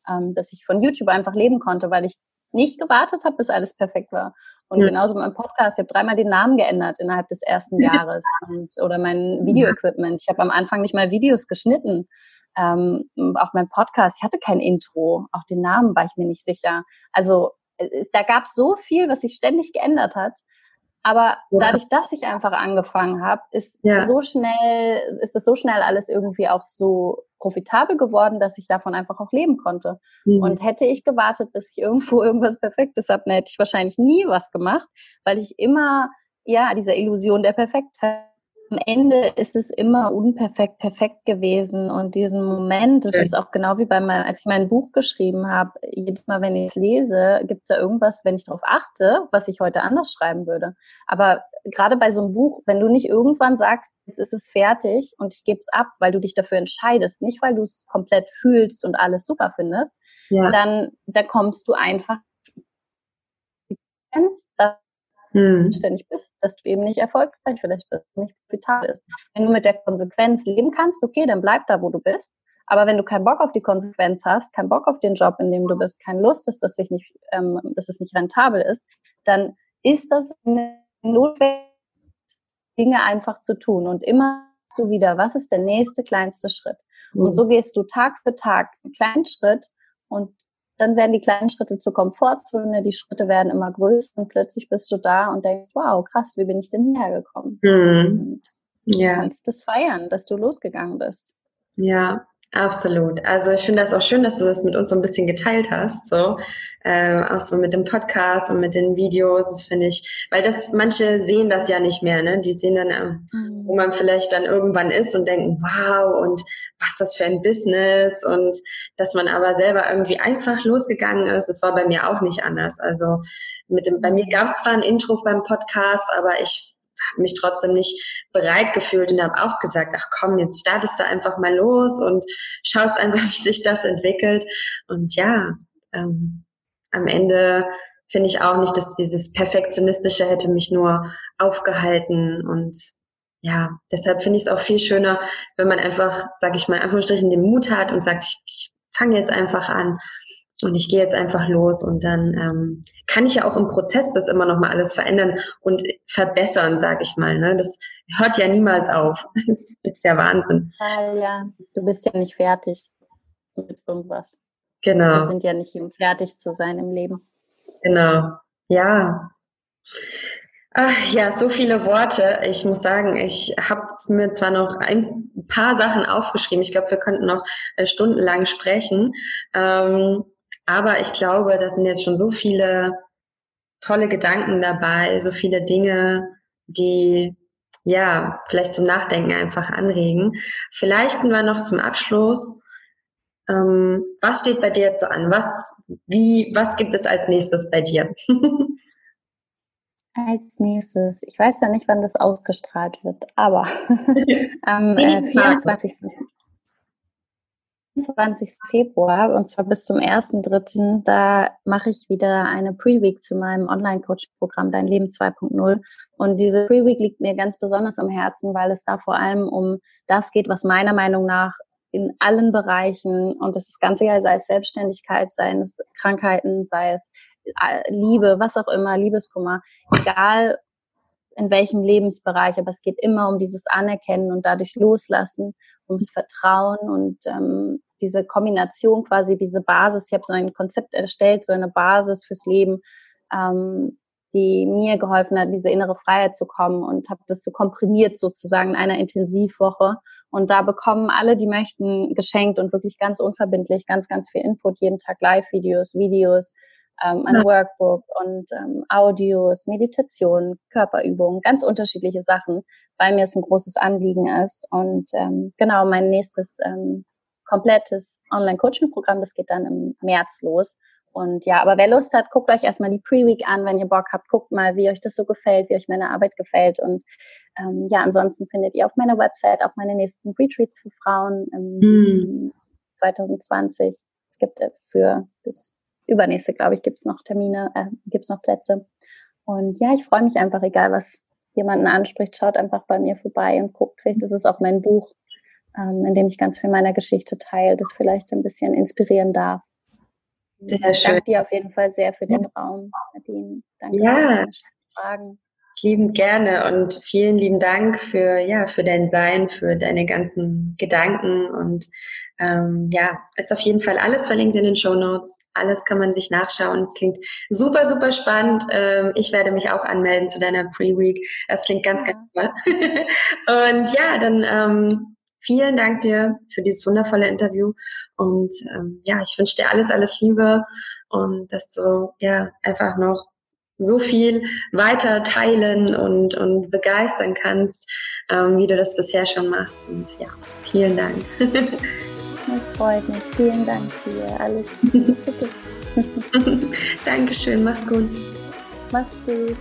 ähm, dass ich von YouTube einfach leben konnte, weil ich nicht gewartet habe, bis alles perfekt war. Und ja. genauso mein Podcast, ich habe dreimal den Namen geändert innerhalb des ersten Jahres und, oder mein Videoequipment. Ich habe am Anfang nicht mal Videos geschnitten. Ähm, auch mein Podcast, ich hatte kein Intro, auch den Namen war ich mir nicht sicher. Also äh, da gab es so viel, was sich ständig geändert hat. Aber dadurch, dass ich einfach angefangen habe, ist ja. so schnell, ist das so schnell alles irgendwie auch so profitabel geworden, dass ich davon einfach auch leben konnte. Mhm. Und hätte ich gewartet, bis ich irgendwo [laughs] irgendwas Perfektes habe, dann hätte ich wahrscheinlich nie was gemacht, weil ich immer, ja, dieser Illusion der Perfektheit am Ende ist es immer unperfekt perfekt gewesen und diesen Moment, das okay. ist auch genau wie bei meinem, als ich mein Buch geschrieben habe, jedes Mal, wenn ich es lese, gibt es da irgendwas, wenn ich darauf achte, was ich heute anders schreiben würde. Aber gerade bei so einem Buch, wenn du nicht irgendwann sagst, jetzt ist es fertig und ich gebe es ab, weil du dich dafür entscheidest, nicht weil du es komplett fühlst und alles super findest, ja. dann da kommst du einfach dass hm. ständig bist, dass du eben nicht erfolgreich vielleicht bist, nicht vital ist. Wenn du mit der Konsequenz leben kannst, okay, dann bleib da, wo du bist. Aber wenn du keinen Bock auf die Konsequenz hast, keinen Bock auf den Job, in dem du bist, keine Lust dass, sich nicht, ähm, dass es nicht rentabel ist, dann ist das notwendig, Dinge einfach zu tun. Und immer du wieder, was ist der nächste kleinste Schritt? Mhm. Und so gehst du Tag für Tag einen kleinen Schritt und dann werden die kleinen Schritte zur Komfortzone, die Schritte werden immer größer und plötzlich bist du da und denkst, wow, krass, wie bin ich denn hierher gekommen? Mhm. Und ja. kannst das feiern, dass du losgegangen bist. Ja, Absolut. Also ich finde das auch schön, dass du das mit uns so ein bisschen geteilt hast, so äh, auch so mit dem Podcast und mit den Videos. Das finde ich, weil das manche sehen das ja nicht mehr, ne? Die sehen dann, ähm, mhm. wo man vielleicht dann irgendwann ist und denken, wow und was das für ein Business und dass man aber selber irgendwie einfach losgegangen ist. Das war bei mir auch nicht anders. Also mit dem, bei mir gab es zwar ein Intro beim Podcast, aber ich habe mich trotzdem nicht bereit gefühlt und habe auch gesagt, ach komm, jetzt startest du einfach mal los und schaust einfach, [laughs] wie sich das entwickelt. Und ja, ähm, am Ende finde ich auch nicht, dass dieses Perfektionistische hätte mich nur aufgehalten und ja, deshalb finde ich es auch viel schöner, wenn man einfach, sage ich mal, einfach den Mut hat und sagt, ich, ich fange jetzt einfach an und ich gehe jetzt einfach los und dann ähm, kann ich ja auch im Prozess das immer noch mal alles verändern und verbessern, sag ich mal. Ne? Das hört ja niemals auf. [laughs] Das ist ja Wahnsinn. Ja, ja, du bist ja nicht fertig mit irgendwas. Genau. Wir sind ja nicht fertig zu sein im Leben. Genau. Ja. Ach, ja, so viele Worte. Ich muss sagen, ich habe mir zwar noch ein paar Sachen aufgeschrieben. Ich glaube, wir könnten noch äh, stundenlang sprechen. Ähm, aber ich glaube, da sind jetzt schon so viele tolle Gedanken dabei, so viele Dinge, die ja vielleicht zum Nachdenken einfach anregen. Vielleicht nur noch zum Abschluss. Ähm, was steht bei dir jetzt so an? Was, wie, was gibt es als nächstes bei dir? [laughs] Als nächstes, ich weiß ja nicht, wann das ausgestrahlt wird, aber am [laughs] äh, 24. 20. Februar und zwar bis zum 1.3. Da mache ich wieder eine Pre-Week zu meinem Online-Coaching-Programm Dein Leben 2.0. Und diese Pre-Week liegt mir ganz besonders am Herzen, weil es da vor allem um das geht, was meiner Meinung nach in allen Bereichen und das ist ganz egal, sei es Selbstständigkeit, sei es Krankheiten, sei es äh, Liebe, was auch immer, Liebeskummer, egal in welchem Lebensbereich, aber es geht immer um dieses Anerkennen und dadurch loslassen, ums Vertrauen und ähm, diese Kombination quasi, diese Basis. Ich habe so ein Konzept erstellt, so eine Basis fürs Leben, ähm, die mir geholfen hat, diese innere Freiheit zu kommen und habe das so komprimiert sozusagen in einer Intensivwoche. Und da bekommen alle, die möchten, geschenkt und wirklich ganz unverbindlich, ganz, ganz viel Input, jeden Tag Live-Videos, Videos, ähm, ein ja. Workbook und ähm, Audios, Meditation, Körperübungen, ganz unterschiedliche Sachen, weil mir es ein großes Anliegen ist. Und ähm, genau, mein nächstes ähm, komplettes Online-Coaching-Programm, das geht dann im März los. Und ja, aber wer Lust hat, guckt euch erstmal die Pre-Week an, wenn ihr Bock habt, guckt mal, wie euch das so gefällt, wie euch meine Arbeit gefällt. Und ähm, ja, ansonsten findet ihr auf meiner Website auch meine nächsten Retreats für Frauen im mm. 2020. Es gibt äh, für bis übernächste, glaube ich, gibt's noch Termine, äh, gibt's noch Plätze. Und ja, ich freue mich einfach, egal was jemanden anspricht, schaut einfach bei mir vorbei und guckt. Vielleicht ist es auch mein Buch, ähm, in dem ich ganz viel meiner Geschichte teile, das vielleicht ein bisschen inspirieren darf. Sehr schön. Danke dir auf jeden Fall sehr für den Raum, Nadine. Danke ja. für Fragen. Lieben gerne und vielen lieben Dank für ja für dein Sein, für deine ganzen Gedanken und ähm, ja, ist auf jeden Fall alles verlinkt in den Show Notes. Alles kann man sich nachschauen. Es klingt super, super spannend. Ähm, ich werde mich auch anmelden zu deiner Pre-Week. Es klingt ganz, ganz toll. [laughs] und ja, dann ähm, vielen Dank dir für dieses wundervolle Interview. Und ähm, ja, ich wünsche dir alles, alles Liebe und dass du ja einfach noch so viel weiter teilen und, und begeistern kannst, ähm, wie du das bisher schon machst. Und ja, vielen Dank. [laughs] Es freut mich. Vielen Dank dir. Alles Gute. [laughs] [laughs] Dankeschön. Mach's gut. Mach's gut.